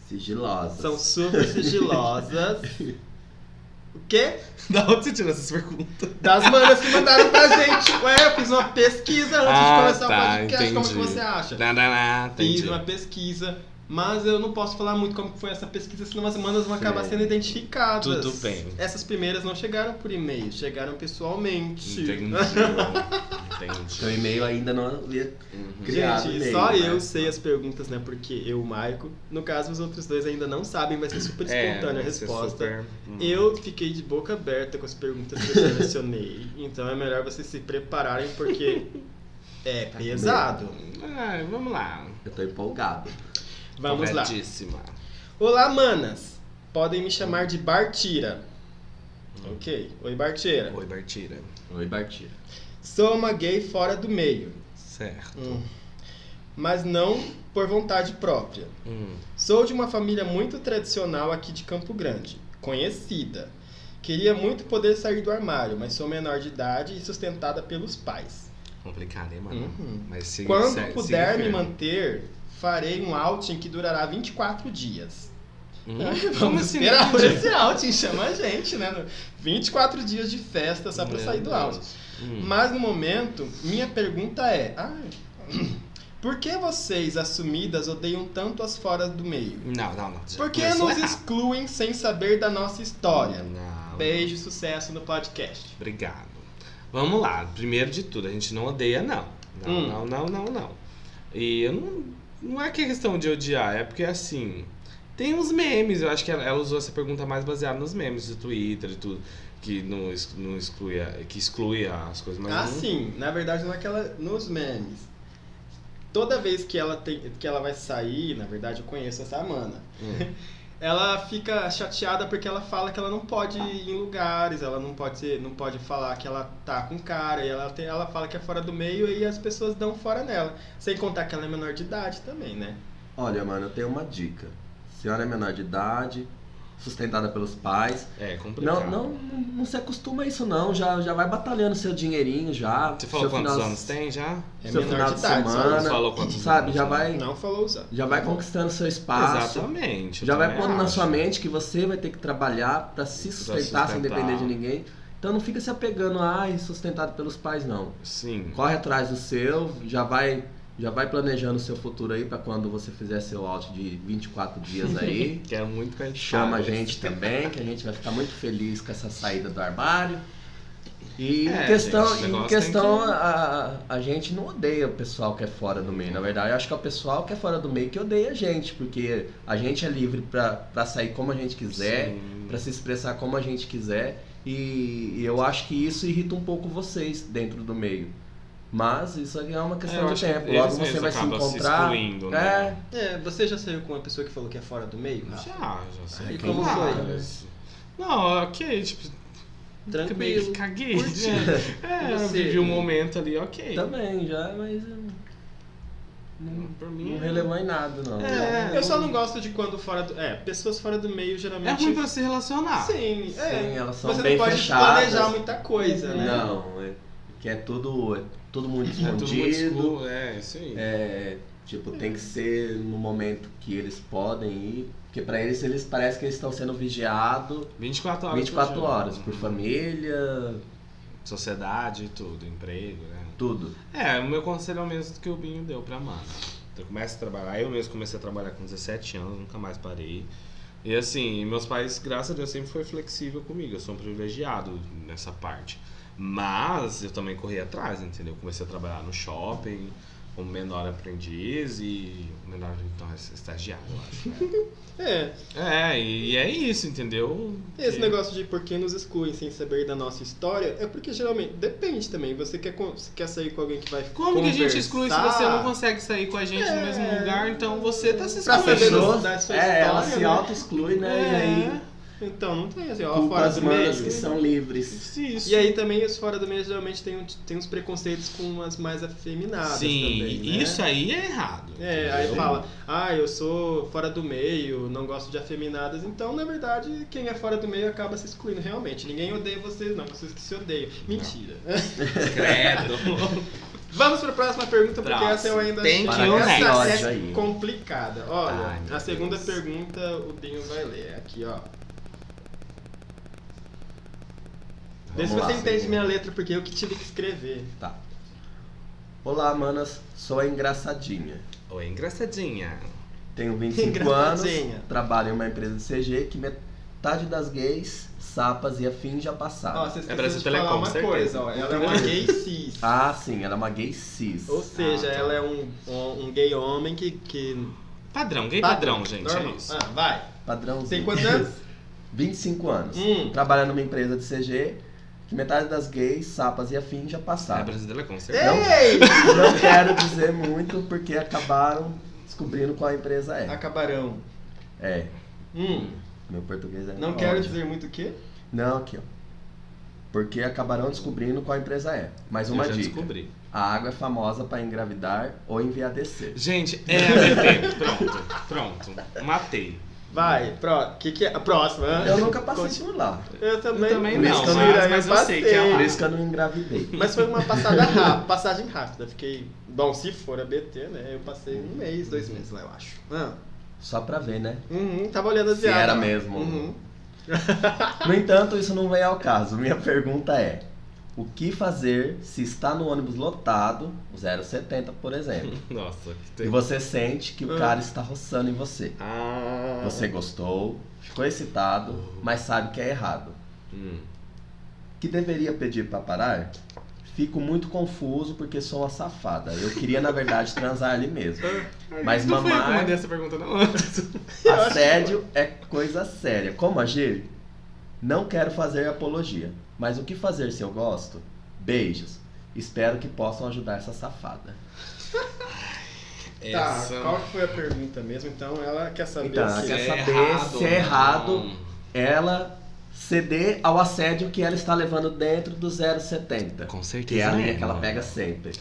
Sigilosas. são super sigilosas. *laughs* O quê? *laughs* Da onde você tirou essas perguntas? Das manas que mandaram pra gente. Ué, eu fiz uma pesquisa antes de Ah, começar tá, o podcast. Como que entendi. você acha? Não, não, não, Fiz entendi. uma pesquisa, mas eu não posso falar muito como foi essa pesquisa, senão as manas vão acabar sendo identificadas. Tudo bem. Essas primeiras não chegaram por e-mail, chegaram pessoalmente. Entendi. Seu *laughs* Entendi. e-mail ainda não havia Uhum. criado Gente, e-mail, só né? eu sei as perguntas, né? Porque eu, o Maico. No caso, os outros dois ainda não sabem, vai ser super espontânea a vai ser resposta. super- uhum. Eu fiquei de boca aberta com as perguntas que eu selecionei. então é melhor vocês se prepararem, porque *laughs* é Tá pesado. Ah, vamos lá. Eu tô empolgado. Vamos lá. Olá, manas. Podem me chamar de Bartira. Ok. Oi, Bartira. Oi, Bartira. Oi, Bartira. Sou uma gay fora do meio. Certo. Hum. Mas não por vontade própria. Hum. Sou de uma família muito tradicional aqui de Campo Grande, conhecida. Queria muito poder sair do armário, mas sou menor de idade e sustentada pelos pais. Complicado, hein, mano? Uhum. Mas siga, Quando segue- puder siga me manter, farei um outing que durará 24 dias. Hum? Vamos Como assim? esperar por esse outing, chama a gente, né? 24 dias de festa só pra Meu sair do outing. Hum. Mas no momento, minha pergunta é: ai, *clears throat* por que vocês, assumidas, odeiam tanto as fora do meio? Não, não, não. Por que nos excluem sem saber da nossa história? Não. Beijo e sucesso no podcast. Obrigado. Vamos lá. Primeiro de tudo, a gente não odeia, não. Não, Hum. não, não, não, não. E eu não. Não é que questão de odiar, é porque assim. Tem uns memes, eu acho que ela, ela usou essa pergunta mais baseada nos memes do Twitter e tudo. Que não, não exclui, que exclui as coisas, mas. ah, não- sim, na verdade não é que ela. Nos memes. Toda vez que ela, tem, que ela vai sair, na verdade eu conheço essa mana. Hum. *laughs* Ela fica chateada porque ela fala que ela não pode ir em lugares, ela não pode ser, não pode falar que ela tá com cara, e ela, tem, ela fala que é fora do meio e as pessoas dão fora nela. Sem contar que ela é menor de idade também, né? Olha, mano, eu tenho uma dica. Senhora é menor de idade, sustentada pelos pais. É complicado. Não, não, não, não se acostuma a isso não. Já, já vai batalhando seu dinheirinho já. Você falou quantos final- anos tem já? É Seu final de de idade, semana, isso. Falou quantos sabe? anos, Já né? vai, Não falou usar. já vai conquistando seu espaço. Exatamente. Já vai pondo na acho. sua mente que você vai ter que trabalhar pra se sustentar, sem sustentar. depender de ninguém. Então não fica se apegando, ai, sustentado pelos pais, não. Sim. Corre atrás do seu, já vai, já vai planejando o seu futuro aí pra quando você fizer seu out de 24 dias *laughs* aí. Quero muito que a gente Chama a gente também, que a gente vai ficar muito feliz com essa saída do armário. E É, em questão, gente, questão que- a, a gente não odeia o pessoal que é fora do meio. Na verdade, eu acho que é o pessoal que é fora do meio que odeia a gente, porque a gente é livre pra sair como a gente quiser, pra se expressar como a gente quiser. E, e eu acho que isso irrita um pouco vocês dentro do meio. Mas isso aqui é uma É, questão eu de tempo. Logo você vai se se encontrar. excluindo, né? é, É, você já saiu com uma pessoa que falou que é fora do meio? Já, já sei. E como Mas- Não, ok, tipo, Tranquilo. caguei. curti. né? *laughs* É, eu Você- vivi um momento ali, ok. também já, mas não, Por mim não é- relevou em nada, não. É, Eu só não gosto de quando fora do. É, pessoas fora do meio É geralmente. ruim pra se relacionar. Sim, é. Sim, elas são Você bem não pode fechadas. planejar muita coisa, né? Não, é, que é tudo, é tudo muito É escondido. é, isso aí. É, tipo, tem que ser no momento que eles podem ir. Porque pra eles, eles parece que eles estão sendo vigiados 24 horas. 24 por dia. horas por Uhum. família, Sociedade, tudo, emprego, né? tudo. É, o meu conselho é o mesmo que o Binho deu pra Mana. Eu começo a trabalhar, eu mesmo comecei a trabalhar com 17 anos, nunca mais parei. E assim, meus pais, graças a Deus, sempre foi flexível comigo. Eu sou um privilegiado nessa parte. Mas eu também corri atrás, entendeu? Comecei a trabalhar no shopping, como menor aprendiz e menor então, estagiário, eu acho. né? *laughs* É. É, e é isso, entendeu? Esse Que- negócio de por que nos excluem sem saber da nossa história é porque geralmente depende também. Você quer, você quer sair com alguém que vai Como que a gente exclui se você não conversar? consegue sair com a gente no mesmo É. lugar? Então você tá se Pra excluindo. saber Pessoa, da sua é, ela história, se né? auto-exclui, né? E aí Então, não tem assim, ó, Culpa fora as do manas meio. que são livres. Isso. E aí também os fora do meio geralmente tem, um- tem uns preconceitos com umas mais afeminadas Sim, também, né? isso aí é errado. É, aí fala, ah, eu sou fora do meio, não gosto de afeminadas. Então, na verdade, quem é fora do meio acaba se excluindo realmente. Ninguém odeia vocês, não, vocês que se odeiam. Mentira. Credo. *laughs* Vamos para a próxima pergunta, porque Próximo. essa eu ainda Tem achei- essa é complicada. Olha, Ai, a segunda Deus. pergunta o Dinho vai ler. Aqui, ó. Vê se você lá, entende segundo. minha letra, porque eu que tive que escrever. Tá. Olá, manas. Sou a engraçadinha. Oi, engraçadinha. Tenho 25 anos, trabalho em uma empresa de CG que metade das gays, sapas e afins já passaram. Ó, você esqueceu Brasil de falar Telecom, uma certeza. coisa, ó. Ela é uma gay cis. *laughs* Ah, sim, ela é uma gay cis. Ou seja, Ah, tá. ela é um, um, um gay homem que. que... Padrão, gay padrão, gente, normal. é isso. Ah, vai. Padrãozinho. Tem quantos anos? *laughs* 25 anos. Hum. Trabalha numa empresa de CG que metade das gays, sapas e afins já É passaram. Brasil Telecom, certeza. Ei! Não quero dizer muito porque acabaram descobrindo qual empresa é. Acabarão. É, Hum. meu português é Não ótimo. quero dizer muito o quê? Não, aqui, ó. Porque acabarão descobrindo qual empresa é. Mais uma Eu já dica. descobri. A água é famosa para engravidar ou enviadecer. Gente, é. Pronto, pronto. Matei. Vai, pró que que é? A próxima. né? Eu nunca passei Continua. por lá. Eu também, Eu também Por não, mas, não- mas eu sei que é passei. Por uma... isso que eu não engravidei. Mas foi uma passada *laughs* rápida, passagem rápida. Fiquei. Bom, se for a BT, né? Eu passei um mês, dois meses lá, eu acho. Ah. Só pra ver, né? Uhum, tava olhando as Se viagens era mesmo. Uhum. No entanto, isso não vem ao caso. Minha pergunta é: o que fazer se está no ônibus lotado, o 070, por exemplo, *laughs* Nossa, que e tem... você sente que o Ah. cara está roçando em você? Ah. Você gostou, ficou excitado, mas sabe que é errado. Hum. Que deveria pedir pra parar? Fico muito confuso porque sou uma safada. Eu queria, na verdade, *laughs* transar ali mesmo. Mas não mamar- mandei essa pergunta, não. *laughs* Assédio é coisa séria. Como agir? Não quero fazer apologia. Mas o que fazer se eu gosto? Beijos. Espero que possam ajudar essa safada. *laughs* Tá, Essa- qual que foi a pergunta mesmo? Então ela quer saber Então, ela se quer é saber errado se é errado. Ela ceder ao assédio que ela está levando dentro do 070. Com Que certeza. é a linha é, que ela mano. pega sempre.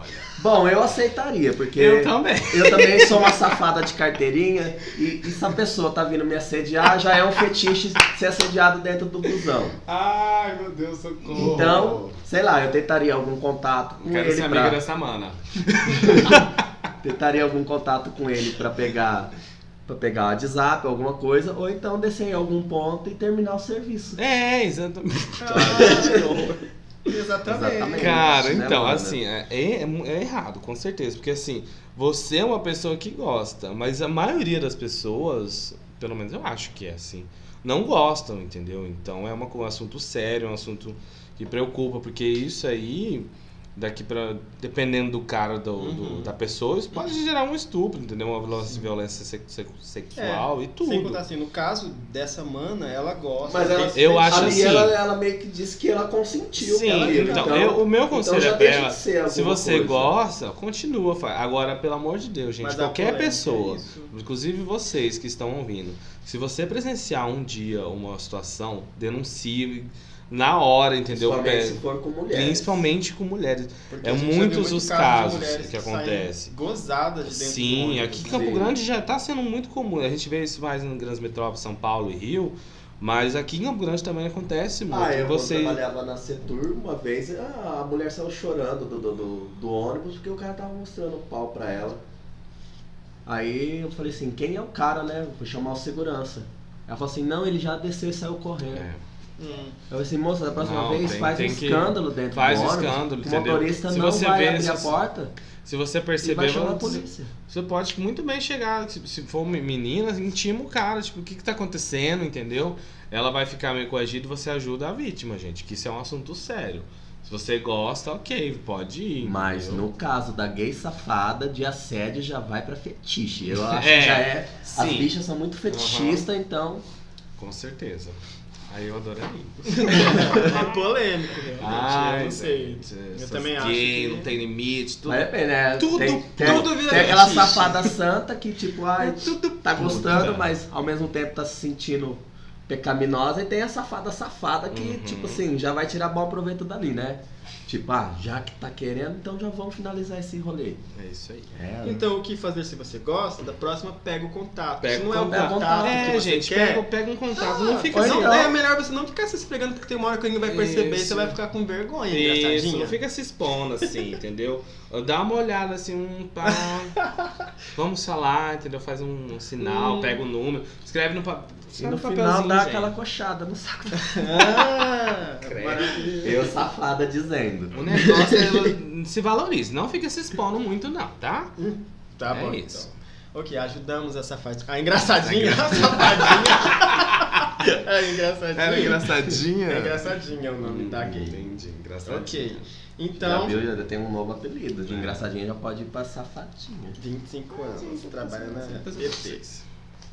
Olha. Bom, eu aceitaria, porque Eu também. eu também sou uma safada de carteirinha e, e se a pessoa tá vindo me assediar, já é um fetiche ser assediado dentro do busão. Ai, meu Deus, socorro. Então, sei lá, eu tentaria algum contato com Quero ele ser pra, amiga dessa mana. *laughs* tentaria algum contato com ele para pegar para pegar o WhatsApp, alguma coisa, ou então descer em algum ponto e terminar o serviço. É, exatamente. *laughs* Exatamente. Exatamente. Cara, né, então, assim, é, é, é errado, com certeza. Porque assim, você é uma pessoa que gosta, mas a maioria das pessoas, pelo menos eu acho que é assim, não gostam, entendeu? Então é uma, um assunto sério, é um assunto que preocupa, porque isso aí, daqui pra. Dependendo do cara, do, do- Uhum. da pessoa, isso pode gerar um estupro, entendeu? Uma violência, violência se- sexual e tudo. Sem contar assim, no caso dessa mana, ela gosta. Mas ela- Eu acho Ali assim- ela, ela meio que disse que ela consentiu. Sim, com aquilo, então, eu- o meu conselho então já é pra ela, Se você coisa. gosta, continua. Agora, pelo amor de Deus, gente, Mas qualquer é pessoa, isso. inclusive vocês que estão ouvindo, se você presenciar um dia uma situação, denuncie na hora, entendeu? Principalmente Pe- se for com mulheres. Principalmente com mulheres. Porque É muitos os casos que saem acontece. Gozadas de dentro do Sim, ônibus. aqui em Campo. Grande já está sendo muito comum. A gente vê isso mais em grandes metrópoles, São Paulo e Rio. Mas aqui em Campo Grande também acontece muito. Ah, eu você... trabalhava na Setur, uma vez, a mulher saiu chorando do, do, do, do ônibus porque o cara tava mostrando o pau pra ela. Aí eu falei assim, quem é o cara, né? Vou chamar o segurança. Ela falou assim, não, ele já desceu e saiu correndo. É. Hum. Eu falei assim, moça, da próxima Não, vez tem- faz tem um escândalo dentro faz do ônibus. escândalo, o motorista Se não você vai vê abrir a essas- porta Se você perceber, a você-. Você pode muito bem chegar, se, se for menina, intima o cara, tipo, o que que tá acontecendo, entendeu? Ela vai ficar meio coagida e você ajuda a vítima, gente, que isso é um assunto sério. Se você gosta, ok, pode ir. Mas entendeu? no caso da gay safada, de assédio já vai pra fetiche. Eu *laughs* acho É, que já é. As sim. bichas são muito fetichistas, então. Com certeza. Aí eu adoraria. É polêmico, realmente. Ai, eu não sei. gente, Eu também acho que- não tem limite, tudo. Mas depende, né? Tudo- tem, tem, tudo vira tem aquela safada santa que, tipo, ai, É tudo tá gostando, puta. mas ao mesmo tempo tá se sentindo pecaminosa e tem a safada safada que, Uhum. tipo assim, já vai tirar bom proveito dali, né? Tipo, ah, já que tá querendo, então já vamos finalizar esse rolê. É isso aí. É, Então, o que fazer se você gosta, da próxima pega o contato. Pega se o não é o contato. contato É, que você gente, quer, pega, pega um contato, Ah, não fica assim. não, é melhor você não ficar se esfregando porque tem uma hora que alguém vai perceber e Isso. você vai ficar com vergonha, Isso, engraçadinha. não fica se expondo assim, entendeu? Dá uma olhada assim, um pá. *laughs* Vamos falar, entendeu? Faz um sinal, Hum. pega o número, escreve no, pa... E escreve no no final dá gente. aquela coxada no saco. *laughs* Ah. Eu safada dizendo. O negócio é se valorize, não fica se expondo muito não, tá? Tá É bom, isso. então. Ok, ajudamos a safadinha. A engraçadinha, a safadinha. é engraçadinha. Era engraçadinha? É engraçadinha o nome da gay. Entendi, engraçadinha. Ok, Já então... viu, já tem um novo apelido. De engraçadinha já pode ir pra safadinha. 25 anos, trabalha na ET.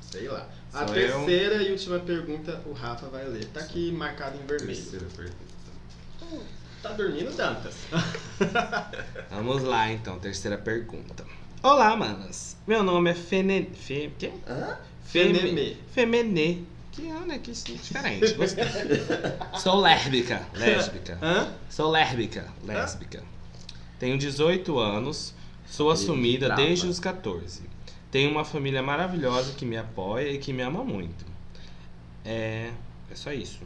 Sei lá. A Sou terceira e última pergunta o Rafa vai ler. Tá aqui marcado em vermelho. Terceira pergunta. Tá dormindo, Dantas? *laughs* Vamos lá então, terceira pergunta. Olá, manas. Meu nome é Fene... Fe... Quê? Hã? Fenemê. Femenê. Que olha que diferente. Gostei. Sou lésbica. Lésbica. Hã? Sou lésbica. Lésbica. Tenho 18 anos. Sou assumida desde os 14. Tenho uma família maravilhosa que me apoia e que me ama muito. É. É só isso.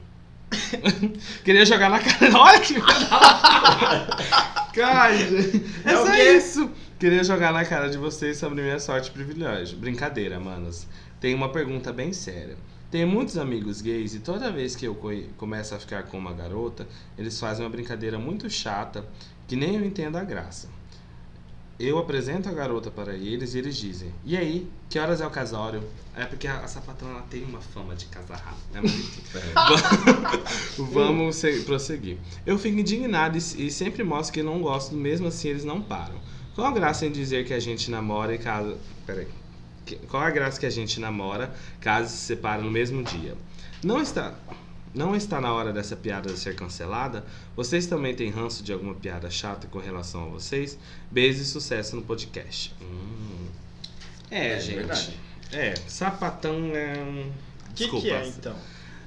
*laughs* Queria jogar na cara. *laughs* Olha que. Cara, gente. É, É só isso. Queria jogar na cara de vocês sobre minha sorte e privilégio. Brincadeira, manas. Tenho uma pergunta bem séria. Tenho muitos amigos gays e toda vez que eu co- começo a ficar com uma garota, eles fazem uma brincadeira muito chata que nem eu entendo a graça. Eu apresento a garota para eles e eles dizem: E aí, que horas é o casório? É porque a, a sapatão ela tem uma fama de casar rápido, né? *laughs* Vamos se- prosseguir. Eu fico indignado e, e sempre mostro que não gosto, mesmo assim eles não param. Qual a graça em dizer que a gente namora e casa. Peraí. Qual a graça que a gente namora caso se separa no mesmo dia? Não está. Não está na hora dessa piada ser cancelada? Vocês também têm ranço de alguma piada chata com relação a vocês? Beijo e sucesso no podcast. Hum. É, É gente. verdade. É, sapatão é um. O que, que é, então?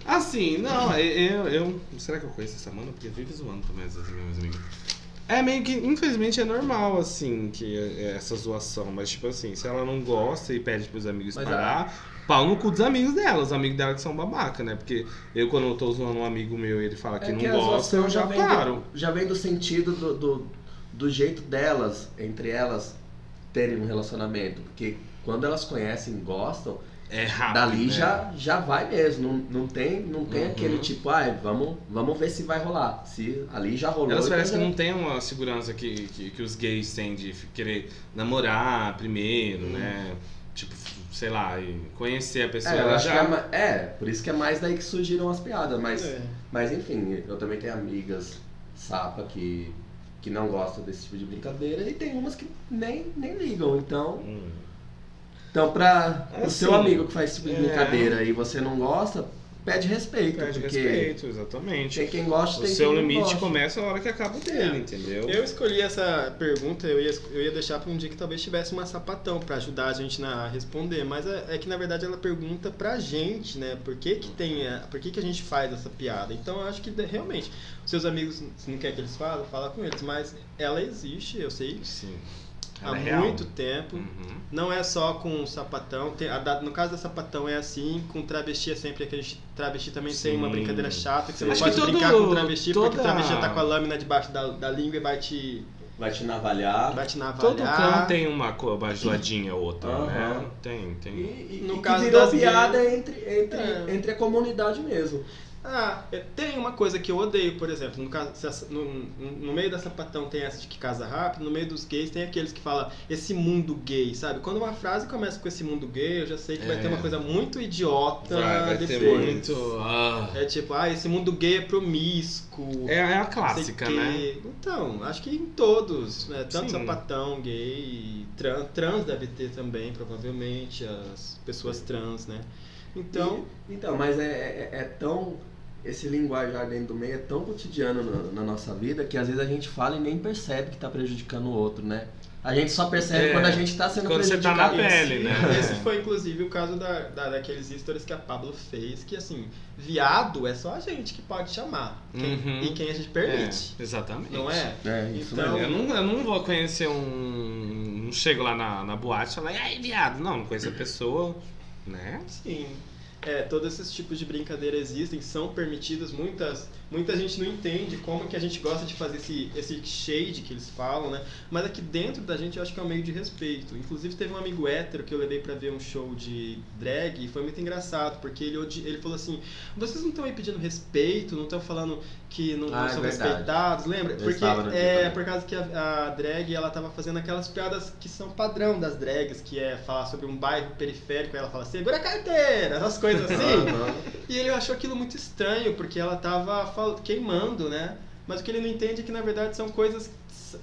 Assim, não, eu, eu. Será que eu conheço essa mana? Porque vive zoando também as minhas amigas. É meio que, infelizmente, é normal, assim, que é essa zoação. Mas, tipo assim, se ela não gosta e pede pros amigos Mas parar, pau no cu dos amigos dela. Os amigos dela que são babaca, né? Porque eu, quando eu tô zoando um amigo meu e ele fala que É não que a gosta, eu já vem paro. Do, já vem do sentido do, do, do jeito delas, entre elas, terem um relacionamento. Porque quando elas conhecem e gostam, É rápido. dali né? já, já vai mesmo. Não, não tem, não tem Uhum. aquele tipo, ah, vamos, vamos ver se vai rolar. Se ali já rolou. Elas parecem que não tem uma segurança que, que, que os gays têm de querer namorar primeiro, né? Tipo, sei lá, e conhecer a pessoa. É, eu ela acho já... que é, é, por isso que é mais daí que surgiram as piadas. Mas, É. mas enfim, eu também tenho amigas sapa que, que não gostam desse tipo de brincadeira e tem umas que nem, nem ligam. Então, Hum. Então pra É o seu assim, amigo que faz esse tipo de é. brincadeira e você não gosta, pede respeito. Porque respeito, exatamente. tem quem gosta, O tem seu quem não limite gosta. começa a hora que acaba o dele, entendeu? Eu escolhi essa pergunta, eu ia, eu ia deixar pra um dia que talvez tivesse uma sapatão pra ajudar a gente na, a responder, mas é, é que na verdade ela pergunta pra gente, né? Por que que tem, a- por que que a gente faz essa piada? Então eu acho que realmente, os seus amigos, se não quer que eles falem, fala com eles, mas ela existe, eu sei, Sim. Há é real. muito tempo. Uhum. Não é só com sapatão, tem, a no caso da sapatão é assim, com travesti é sempre aquele travesti também tem uma Sim. brincadeira chata, que você não Acho pode todo- brincar com travesti porque toda- o travesti já tá com a lâmina debaixo da, da língua e vai te, Vai te navalhar. vai te navalhar. Todo clã tem uma, zoadinha ou outra, Aham. né? Tem, E, tem. e, No e caso que virou piada entre, entre, É. entre a comunidade mesmo. Ah, é, tem uma coisa que eu odeio, por exemplo, no, caso, no, no meio da sapatão tem essa de que casa rápido, no meio dos gays tem aqueles que falam esse mundo gay, sabe? Quando uma frase começa com esse mundo gay, eu já sei que vai É. ter uma coisa muito idiota Vai, vai ter depois. muito. ah. É tipo, ah, esse mundo gay é promíscuo. É, é a clássica, né? Então, acho que em todos, né? Tanto Sim. sapatão, gay, trans, trans deve ter também, provavelmente, as pessoas trans, né? Então, E- então, mas é, é, é tão esse linguajar dentro do meio é tão cotidiano na, na nossa vida que às vezes a gente fala e nem percebe que tá prejudicando o outro, né? A gente só percebe É, quando a gente tá sendo quando você tá na prejudicado. pele, né? Esse foi inclusive o caso da, da- daqueles stories que a Pablo fez, que assim, viado é só a gente que pode chamar. Quem- Uhum. E quem a gente permite. É, exatamente. Não é? É, isso Então- mesmo. Eu não, eu não vou conhecer um. Não chego lá na, na boate e falar, e aí, viado? Não, não conheço a pessoa, né? Sim. É, todos esses tipos de brincadeira existem, são permitidos. Muitas, muita gente não entende como que a gente gosta de fazer esse, esse shade que eles falam, né? Mas aqui dentro da gente eu acho que é um meio de respeito. Inclusive teve um amigo hétero que eu levei pra ver um show de drag e foi muito engraçado, porque ele, ele falou assim: vocês não estão aí pedindo respeito, não estão falando que não, Ah, é são verdade. respeitados, lembra? Porque é por causa que a, a drag ela tava fazendo aquelas piadas que são padrão das drags, que é falar sobre um bairro periférico, ela fala segura a carteira, essas coisas assim. E ele achou aquilo muito estranho, porque ela tava fal- queimando, né? Mas o que ele não entende é que na verdade são coisas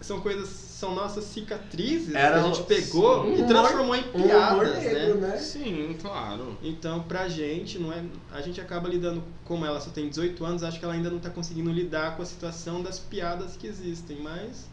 são coisas são nossas cicatrizes Era que a gente um- pegou um e humor- transformou em Um humor piadas, negro, né? né? Sim, claro. Então, pra gente, não é, a gente acaba lidando, como ela só tem 18 anos, acho que ela ainda não tá conseguindo lidar com a situação das piadas que existem, mas.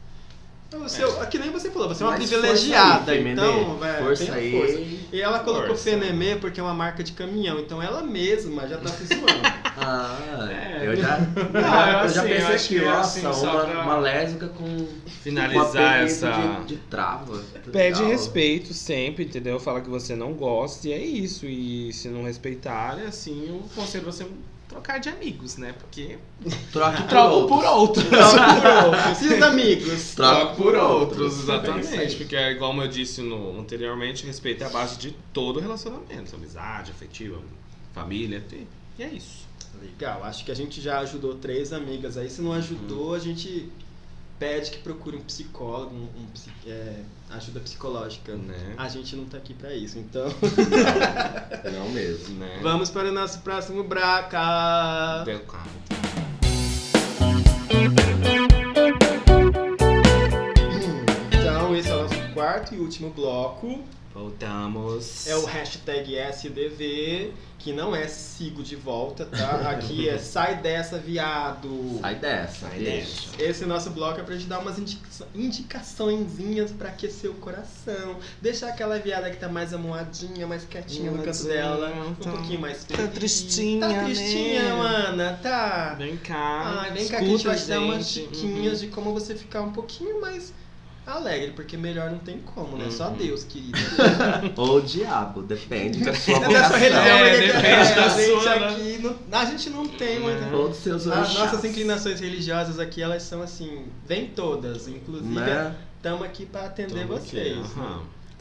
Você, é. Que nem você falou, você é uma Mas privilegiada, força aí, então, Menê. vai, Força aí. força. E ela colocou Força. Fenemê porque é uma marca de caminhão, então ela mesma já tá se zoando. *laughs* Ah, É. *laughs* eu já, Não, eu já assim, eu pensei aqui, que é nossa, assim, só uma, pra- uma lésbica com Finalizar apelido essa. de, de trava. Pede Legal. respeito sempre, entendeu? Fala que você não gosta e é isso. E se não respeitar, é assim, o conselho é você trocar de amigos, né? Porque Troca por *laughs* outros. por outros. Troca por outros. Amigos. Troca por outros. É Exatamente, porque é igual eu disse no, anteriormente, respeito é a base de todo relacionamento. Amizade, afetiva, família, e, e é isso. Legal, acho que a gente já ajudou três amigas aí. Se não ajudou, a gente pede que procure um psicólogo, um, um é, ajuda psicológica. Né? A gente não tá aqui pra isso, então. Não mesmo. né? Vamos para o nosso próximo Braca! Deu caro. Então, esse é o nosso quarto e último bloco. Voltamos. É o hashtag SDV, que não é sigo de volta, tá? Aqui é *laughs* sai dessa, viado. Sai dessa. Sai deixa. Esse nosso bloco é pra gente dar umas indica indicaçõezinhas pra aquecer o coração. Deixar aquela viada que tá mais amuadinha, mais quietinha no canto dela. Um tá- pouquinho mais tá feliz. tristinha, Tá tristinha, né? mana, tá? Vem cá. Ai, vem cá que a gente vai te dar umas diquinhas Uhum. de como você ficar um pouquinho mais alegre, porque melhor não tem como, né? Só Uhum. Deus, querida. *laughs* Ou o diabo, depende da sua É vocação. sua religião, É, depende é, da a gente sua, né? aqui não- a gente não tem muita É. Todos os seus As nossas inclinações religiosas aqui, elas são assim, vem todas, inclusive Né? estamos aqui para atender Tamo aqui, vocês.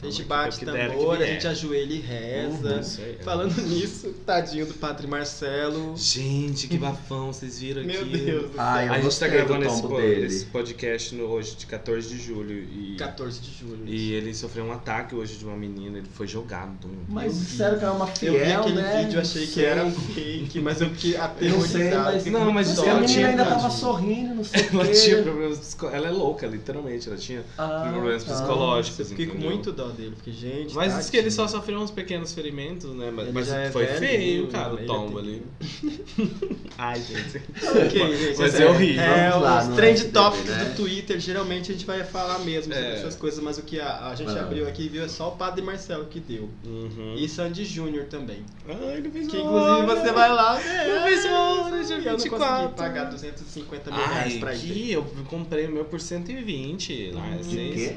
A gente bate tambor, a gente ajoelha e reza. Uhum, isso aí. Falando nisso, tadinho do Padre Marcelo. Gente, que bafão, vocês viram Meu aqui? Deus do Ai, céu. A gente tá do gravando esse, dele. esse podcast no, hoje de 14 de julho e, 14 de julho. e ele sofreu um ataque hoje de uma menina, ele foi jogado. Mas disseram que era uma fiel, eu vi aquele né? vídeo, achei que era fake, mas eu fiquei não aterrorizado. sei, mas... fiquei Não, mas isso a ela menina tinha ainda tava sorrindo, não sei *laughs* Ela tinha problemas psico... Ela é louca, literalmente. Ela tinha Ah, problemas tá. psicológicos. Eu fiquei com muito dó dele, porque, gente. Mas diz que ele só tadinho. sofreu uns pequenos ferimentos, né? Mas, Ele mas é foi velhinho, feio, cara, ele o é tombo ali. *laughs* Ai, gente. *laughs* Ok, gente. Mas esse é horrível. É, Vamos lá os no trend topics né? do Twitter, geralmente a gente vai falar mesmo sobre É. essas coisas, mas o que a, a gente Ah. abriu aqui e viu é só o Padre Marcelo que deu. Uhum. E Sandy Júnior também. Ai, ele fez Que inclusive você vai lá. É, Eu fiz hora, dia e eu não 24. consegui pagar 250 mil reais Ai, pra que eu comprei o meu por 120 lá. Hum. é De seis. quê?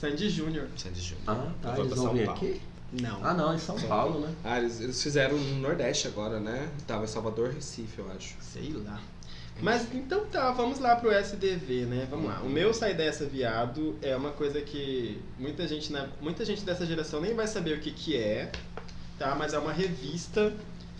Sandy Júnior. Sandy Júnior. Ah, tá. Foi Eles pra vão São vir Paulo. aqui? Não. Ah, não, em São Paulo, né? Ah, eles, eles fizeram no Nordeste agora, né? Tava em Salvador, Recife, eu acho. Sei lá. Mas então tá, vamos lá pro SDV, né? Vamos lá. O meu Sai Dessa Viado é uma coisa que muita gente, na, muita gente dessa geração nem vai saber o que, que é, tá? Mas é uma revista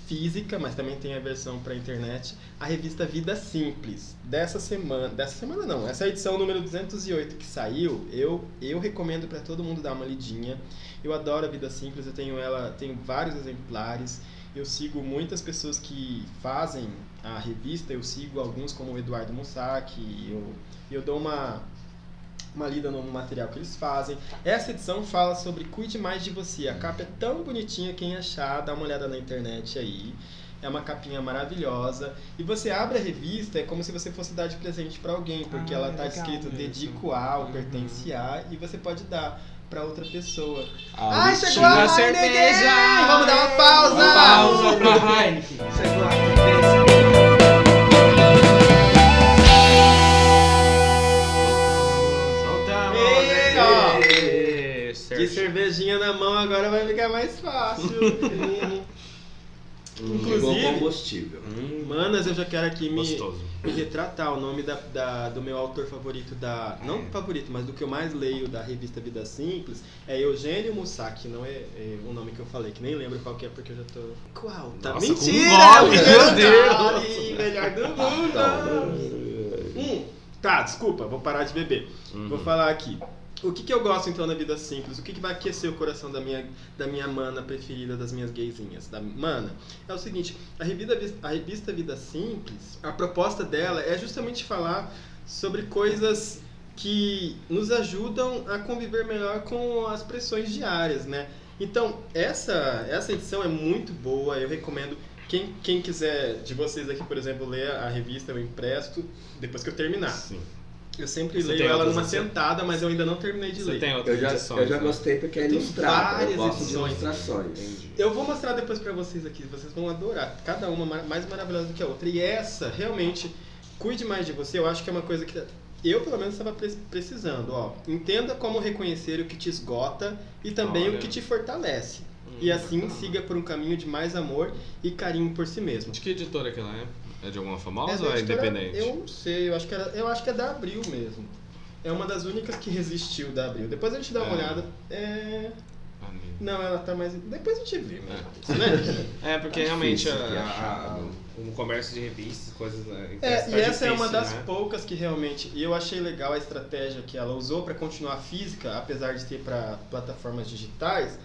física, mas também tem a versão pra internet. A revista Vida Simples. Dessa semana. Dessa semana não, essa é a edição número 208 que saiu. Eu, eu recomendo pra todo mundo dar uma lidinha. Eu adoro a Vida Simples, eu tenho ela, tenho vários exemplares. Eu sigo muitas pessoas que fazem a revista, eu sigo alguns como o Eduardo Mussac, eu, eu dou uma, uma lida no material que eles fazem. Essa edição fala sobre Cuide Mais de Você. A capa é tão bonitinha, quem achar, dá uma olhada na internet aí. É uma capinha maravilhosa. E você abre a revista, é como se você fosse dar de presente para alguém, porque Ah, ela tá legal escrito mesmo. dedico a ou Uhum. pertence a, e você pode dar para outra pessoa. Ah, Ai, chegou a cerveja! Vamos dar uma pausa! Uma pausa pra *laughs* Heineken. Ficar mais fácil. *laughs* Inclusive, combustível. Hum, manas, eu já quero aqui me, me retratar. O nome da, da- do meu autor favorito da. Não É. favorito, mas do que eu mais leio da revista Vida Simples é Eugênio Mussac. Não é, é o nome que eu falei, que nem lembro qual que é porque eu já tô. Qual? Tá Nossa, mentira! com um gole, é o primeiro meu Deus! Melhor do mundo! Hum, tá, desculpa, vou parar de beber. Uhum. Vou falar aqui. O que, que eu gosto então na vida simples? O que, que vai aquecer o coração da minha, da minha mana preferida, das minhas gaysinhas? Da mana? É o seguinte, a revista, a revista Vida Simples, a proposta dela é justamente falar sobre coisas que nos ajudam a conviver melhor com as pressões diárias, né? Então, essa, essa edição é muito boa, eu recomendo. Quem, quem quiser de vocês aqui, por exemplo, ler a revista, eu empresto depois que eu terminar. Sim. Eu sempre Você leio ela numa edições? sentada, mas eu ainda não terminei de Você ler. tem outras Eu já, edições, eu já né? gostei porque é Tem ilustrado. várias Eu gosto de edições. ilustrações. Entendi. Eu vou mostrar depois pra vocês aqui, vocês vão adorar. Cada uma mais maravilhosa do que a outra. E essa, realmente, cuide mais de você. Eu acho que é uma coisa que eu, pelo menos, estava pre- precisando. Ó, entenda como reconhecer o que te esgota e também Olha. o que te fortalece. Hum, E assim, bacana. siga por um caminho de mais amor e carinho por si mesmo. De que editora que ela é? É de alguma famosa Essa ou é independente? Eu não sei, eu acho, que era, eu acho que é da Abril mesmo. É uma das únicas que resistiu da Abril. Depois a gente dá uma É. olhada. É... Ah, Não, ela tá mais. Depois a gente vê, né? É. *laughs* né? É, porque Tá realmente a- a- o comércio de revistas, coisas. né, É, tá e essa é uma das né? poucas que realmente. E eu achei legal a estratégia que ela usou para continuar física, apesar de ter para plataformas digitais.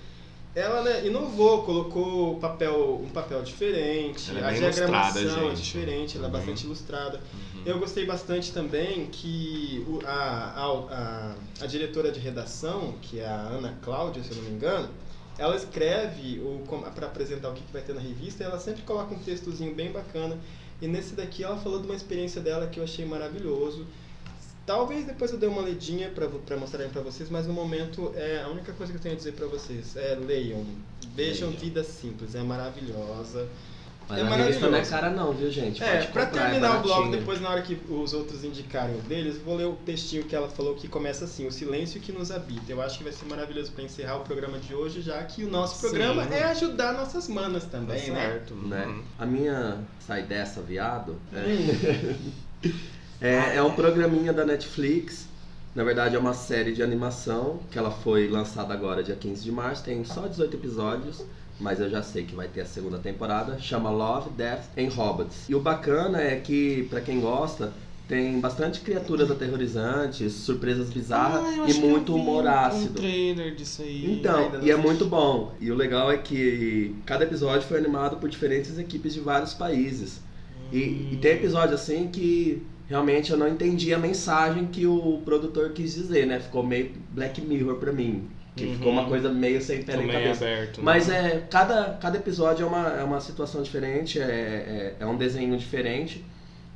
Ela né, inovou, colocou papel, um papel diferente, é a diagramação é diferente, ela é Uhum. bastante ilustrada. Uhum. Eu gostei bastante também que a, a, a, a diretora de redação, que é a Ana Cláudia, se eu não me engano, ela escreve para apresentar o que, que vai ter na revista e ela sempre coloca um textozinho bem bacana. E nesse daqui ela falou de uma experiência dela que eu achei maravilhoso. Talvez depois eu dê uma ledinha para mostrar para vocês, mas no momento é a única coisa que eu tenho a dizer para vocês é leiam, vejam Leiam. Vida Simples, é maravilhosa. Mas É revista não é maravilhoso. cara não, viu, gente? É, comprar, é terminar o blog, depois na hora que os outros indicarem o deles, vou ler o textinho que ela falou que começa assim: O silêncio que nos habita. Eu acho que vai ser maravilhoso pra encerrar o programa de hoje, já que o nosso Sim. programa é ajudar nossas manas Tá também, né? certo. Né? Uhum. A minha sai dessa, viado, é, Hum, *laughs* é, é um programinha da Netflix. Na verdade, é uma série de animação que ela foi lançada agora, dia 15 de março. Tem só 18 episódios, mas eu já sei que vai ter a segunda temporada. Chama Love, Death and Robots. E o bacana é que, pra quem gosta, tem bastante criaturas aterrorizantes, surpresas bizarras Ah, e muito humor um ácido. trailer disso aí. Então, e é assisti. muito bom. E o legal é que cada episódio foi animado por diferentes equipes de vários países. E, e tem episódio assim que realmente eu não entendi a mensagem que o produtor quis dizer, né? Ficou meio Black Mirror pra mim. Que Uhum. ficou uma coisa meio sem pé nem cabeça. aberto. né? Mas é, cada, cada episódio é uma, é uma situação diferente, é, é, é um desenho diferente.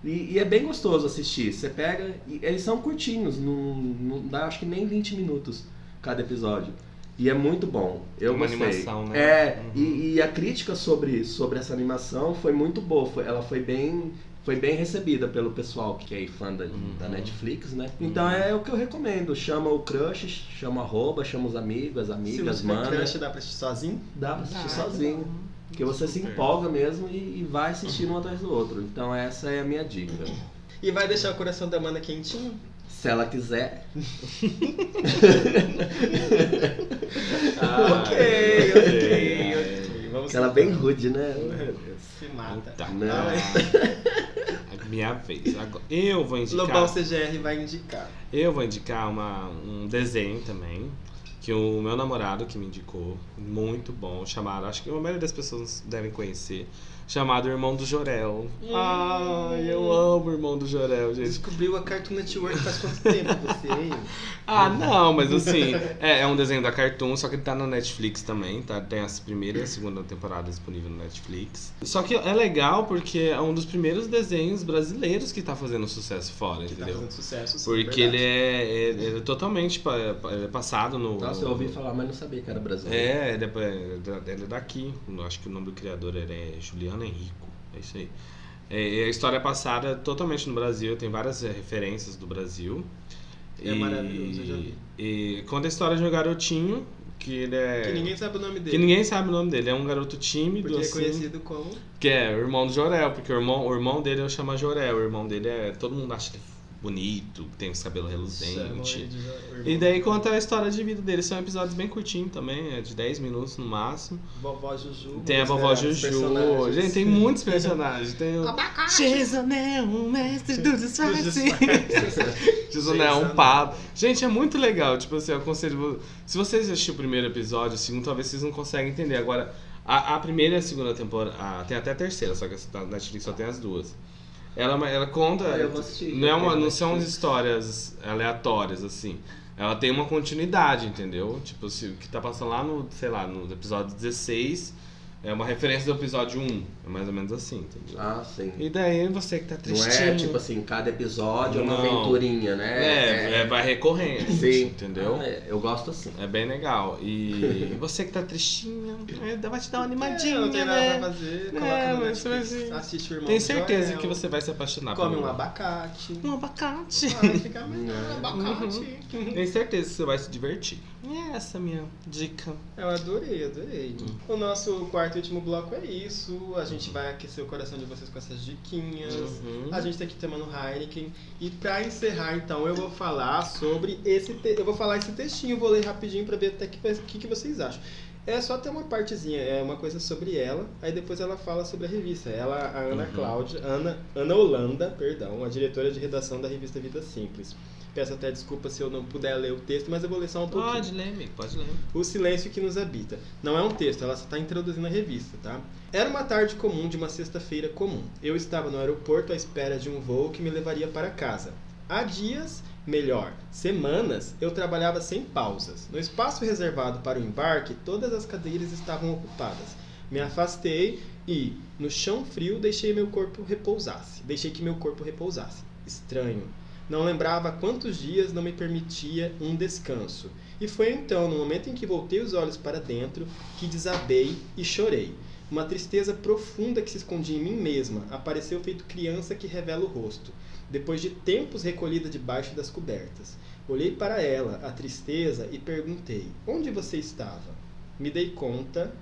E, e é bem gostoso assistir. Você pega. E eles são curtinhos, não, não dá acho que nem 20 minutos cada episódio. E é muito bom. Eu Uma gostei. animação, né? É, Uhum. e, e a crítica sobre, sobre essa animação foi muito boa. Foi, ela foi bem, foi bem recebida pelo pessoal que é fã da, Uhum. da Netflix, né? Então é o que eu recomendo. Chama o crush, chama arroba, chama os amigos, as Se amigas, você for mano. crush, dá pra assistir sozinho? Dá pra assistir Dá. sozinho. Porque você se Super. empolga mesmo e, e vai assistindo um atrás do outro. Então essa é a minha dica. E vai deixar o coração da mana quentinho? Se ela quiser. Ah, *laughs* ok, ok, *laughs* ok. Vamos Aquela bem rude, né? Se mata. Tá. Não. Ah, *laughs* minha vez. Agora, eu vou indicar. Lobão CGR vai indicar. Eu vou indicar uma, um desenho também. Que o meu namorado que me indicou, muito bom, chamado, acho que a maioria das pessoas devem conhecer, chamado Irmão do Jorel. Hum. Ai, eu amo o Irmão do Jorel, gente. Descobriu a Cartoon Network faz quanto tempo você, hein? *laughs* Ah, não, mas assim, é, é um desenho da Cartoon, só que ele tá na Netflix também, tá? Tem a primeira e a segunda temporada disponível no Netflix. Só que é legal porque é um dos primeiros desenhos brasileiros que tá fazendo sucesso fora, Que tá entendeu? fazendo sucesso, sim, Porque é, ele é totalmente pa- ele é passado no. Nossa, eu ouvi falar, mas não sabia que era brasileiro. É, ele é, ele é daqui. Acho que o nome do criador ele é Juliano Henrico. É isso aí. É, e a história é passada totalmente no Brasil, tem várias é, referências do Brasil. É maravilhoso, eu já vi. E conta a história de um garotinho que ele é. Que ninguém sabe o nome dele. que ninguém sabe o nome dele. É um garoto tímido, Porque é assim, conhecido como. que é o irmão do Jorel, porque o irmão, o irmão dele eu chamo Jorel. O irmão dele é. Todo mundo acha ele bonito, tem os cabelos Chamam ele reluzentes. de irmão. E daí conta a história de vida dele. São episódios bem curtinhos também, é de 10 minutos no máximo. Vovó Juju. Tem a vovó os Juju. Gente, tem muitos personagens. Tem o. Abacate! Jasoné, um mestre do disfarce. *laughs* Jasoné é um pabo. Gente, é muito legal. Tipo assim, eu aconselho. Se vocês assistirem o primeiro episódio, o segundo, talvez vocês não conseguem entender. Agora, a, a primeira e a segunda temporada. ah, tem até a terceira, só que a Netflix só tem as duas. Ela, ela conta. Assistir. Não, é uma, não são histórias aleatórias, assim. Ela tem uma continuidade, entendeu? Tipo, se o que tá passando lá no, sei lá, no episódio 16 é uma referência do episódio 1. É mais ou menos assim, entendeu? Ah, sim. E daí você que tá Não tristinho. é tipo assim, cada episódio é uma Não. aventurinha, né? É, é, vai recorrendo, *laughs* Sim. entendeu? Ah, é, eu gosto assim. É bem legal. E *laughs* você que tá tristinho, é, vai te dar uma animadinha, É, não tem nada né? pra fazer. É, Coloca no mas você vai Netflix, assim, assiste o irmão Tenho do certeza Joel, que você vai se apaixonar Come por um abacate. um abacate. Vai ficar melhor, Não. abacate. Tenho certeza que você vai se divertir. E essa é a minha dica. Eu adorei, adorei. Hum. O nosso quarto e último bloco é isso. A gente vai aquecer o coração de vocês com essas diquinhas. Uhum. A gente tá aqui tomando Heineken. E pra encerrar, então, eu vou falar sobre esse. Te... Eu vou falar esse textinho, vou ler rapidinho pra ver até o que, que, que vocês acham. É só ter uma partezinha, é uma coisa sobre ela, aí depois ela fala sobre a revista. Ela, a Ana Uhum. Cláudia, Ana, Ana Holanda, perdão, a diretora de redação da revista Vida Simples. Peço até desculpa se eu não puder ler o texto, mas eu vou ler só um pouquinho. Pode ler, amigo, pode ler. O Silêncio que nos habita. Não é um texto, ela só está introduzindo a revista, tá? Era uma tarde comum de uma sexta-feira comum. Eu estava no aeroporto à espera de um voo que me levaria para casa. Há dias, melhor, semanas, eu trabalhava sem pausas. No espaço reservado para o embarque, todas as cadeiras estavam ocupadas. Me afastei e, no chão frio, deixei meu corpo repousasse. Deixei que meu corpo repousasse. Estranho. Não lembrava quantos dias não me permitia um descanso. E foi então, no momento em que voltei os olhos para dentro, que desabei e chorei. Uma tristeza profunda que se escondia em mim mesma apareceu feito criança que revela o rosto, depois de tempos recolhida debaixo das cobertas. Olhei para ela, a tristeza, e perguntei: Onde você estava? Me dei conta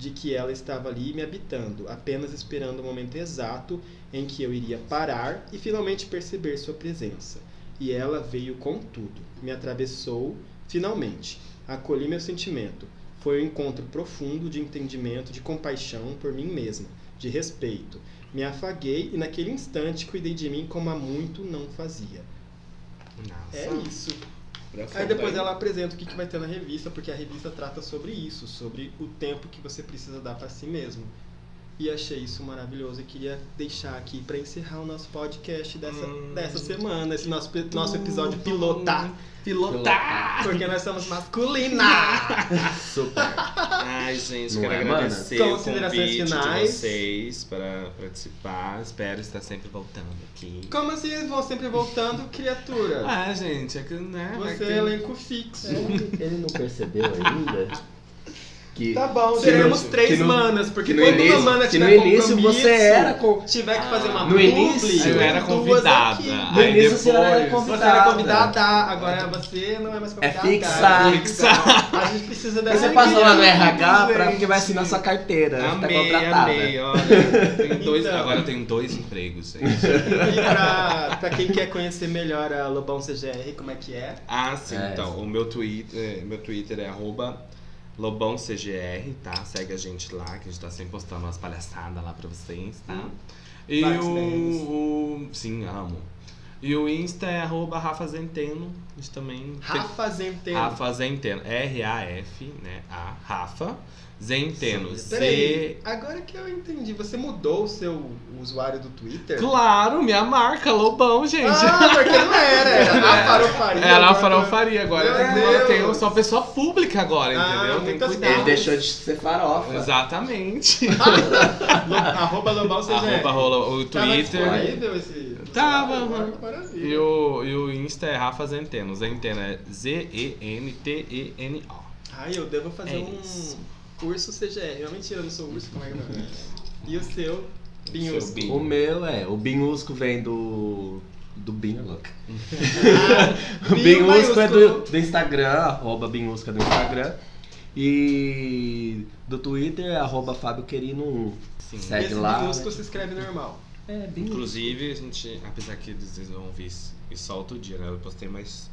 de que ela estava ali me habitando, apenas esperando o momento exato em que eu iria parar e finalmente perceber sua presença. E ela veio com tudo, me atravessou finalmente. Acolhi meu sentimento. Foi um encontro profundo de entendimento, de compaixão por mim mesma, de respeito. Me afaguei e naquele instante cuidei de mim como há muito não fazia. Nossa. É isso. Aí depois ela apresenta o que, que vai ter na revista, porque a revista trata sobre isso, sobre o tempo que você precisa dar para si mesmo. E achei isso maravilhoso e queria deixar aqui para encerrar o nosso podcast dessa, Hum. dessa semana, esse nosso, nosso episódio pilotar. Pilotar! Porque nós somos masculina! *laughs* Super. Ai, gente, Não quero é, agradecer mana? o Considerações convite finais. de vocês para participar. Espero estar sempre voltando aqui. Como assim vão sempre voltando, criatura? Ah, gente, é que, né? Você ter- é elenco fixo. Ele, ele não percebeu ainda que. Tá bom, que teremos no- três que no- manas, porque que no quando início- uma mana que tiver no início compromisso, você era com- tiver que fazer uma No publi, início eu era convidada. No início você era depois- Você era convidada. convidada, agora você não é mais convidada. fixa. é fixa. A gente precisa dessa Você passa lá no RH pra, porque vai assinar sua carteira. você tá Amei, contratada. amei, olha. *laughs* Tenho dois, Então. Agora eu tenho dois empregos, gente. *laughs* E pra, pra quem quer conhecer melhor a Lobão CGR, como é que é? Ah, sim, É. então. O meu Twitter, meu Twitter é arroba LobãoCGR, tá? Segue a gente lá, que a gente tá sempre postando umas palhaçadas lá pra vocês, tá? E Vários o, o- Sim, amo. E o Insta é arroba Rafa Zenteno. A gente também. Rafa Zenteno. Rafa Zenteno. R-A-F, né? A Rafa Zenteno. Z. agora que eu entendi, você mudou o seu usuário do Twitter? Claro, minha marca, Lobão, gente. Ah, porque não era, era a *laughs* farofaria. Era a agora- farofaria agora. Meu Agora Deus. eu sou uma pessoa pública agora, Ah, entendeu? Tem que muitas cuidar. Ele deixou de ser farofa. Exatamente. *laughs* *laughs* Arroba Lobão CGR. Arroba rola o Tava Twitter. disponível esse... Tava, Ah. E o, e o Insta é Rafa Zenteno. Zenteno é Z-E-N-T-E-N-O. Ai, eu devo fazer É um isso. Curso CGR. Não, mentira, eu não sou urso, como é que é? E o seu? Binhusco. Binho. O meu é, o Binhusco vem do. Do *laughs* Binho, louco. Ah, O Binhusco é do, do Instagram, arroba Binhusco é do Instagram. E do Twitter é arroba Fábio Querino 1. Sim. Segue Esse lá. minúsculo se escreve normal. É, Binhusco. Inclusive, a gente, apesar que eles vão ouvir isso isso só outro dia, né? Eu postei mais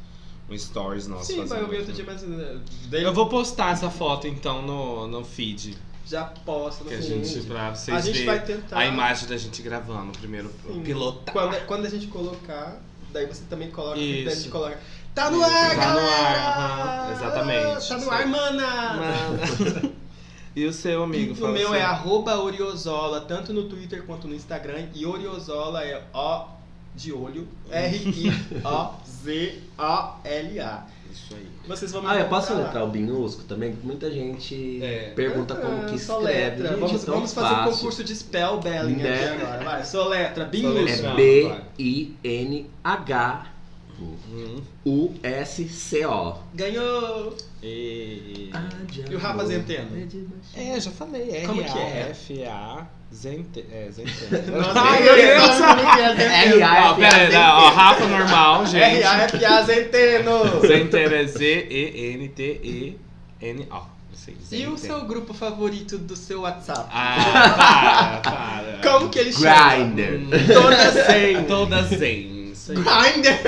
um stories nosso Sim, vai fazendo. ouvir outro dia, mas... uh, daí Eu vou postar essa foto então no, no feed. Já posta no Que a feed. gente, pra vocês A gente verem vai tentar... a imagem da gente gravando primeiro Sim. piloto. Quando, quando a gente colocar, daí você também coloca, daí a gente Isso. coloca. Tá no Isso, ar, tá no galera! ar, aham, exatamente. Tá no Isso ar, mana! *laughs* E o seu amigo? o meu assim. é arroba Oriozola, tanto no Twitter quanto no Instagram. E Oriozola é O de olho, R-I-O-Z-O-L-A. Isso aí. Vocês vão me Ah, eu posso letrar o Binhusco também? Muita gente É. pergunta como que Ah, só escreve. Gente, Vamos, é tão vamos fazer um concurso de spellbelling aqui Né? agora. Vai, soletra, binhusco. É Não, B-I-N-H-U-S-C-O. Ganhou! E... E o Rafa Zenteno? É, já falei. Como que é? R-A-F-A. Zente... É, Zenteno. *laughs* Nossa, Ai, eu meu sei Deus! como que é Zenteno. R.A. Ó, pera aí, ó, Rafa normal, *laughs* gente. R-A-F-A Zenteno! Zenteno é Z-E-N-T-E-N-O. E o seu grupo favorito do seu WhatsApp? Ah, para, para. Como que ele chama? Grindr. Hum, Todas *laughs* zen. Todas zen. Grindr!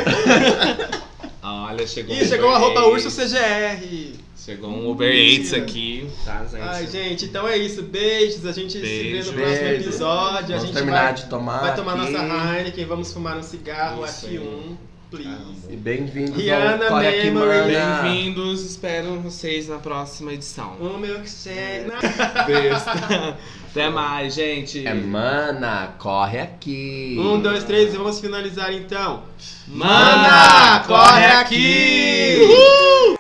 Olha, chegou Ih, chegou arroba Eats. urso CGR. Chegou um Uber Eats aqui, tá, gente? Ai, gente, então é isso. Beijos. A gente se vê Beijo. no próximo Beijo. episódio. A Vamos gente terminar vai, de tomar. vai tomar aqui. nossa Heineken. Vamos fumar um cigarro Isso aqui aí. um. Please. E bem-vindos Rihanna ao Corre Aqui, Memory. Bem-vindos, espero vocês na próxima edição. Um milkshake. *laughs* Besta. Até mais, gente. É mana, corre aqui. Um, dois, três e vamos finalizar então. Mana, corre aqui! Uhul!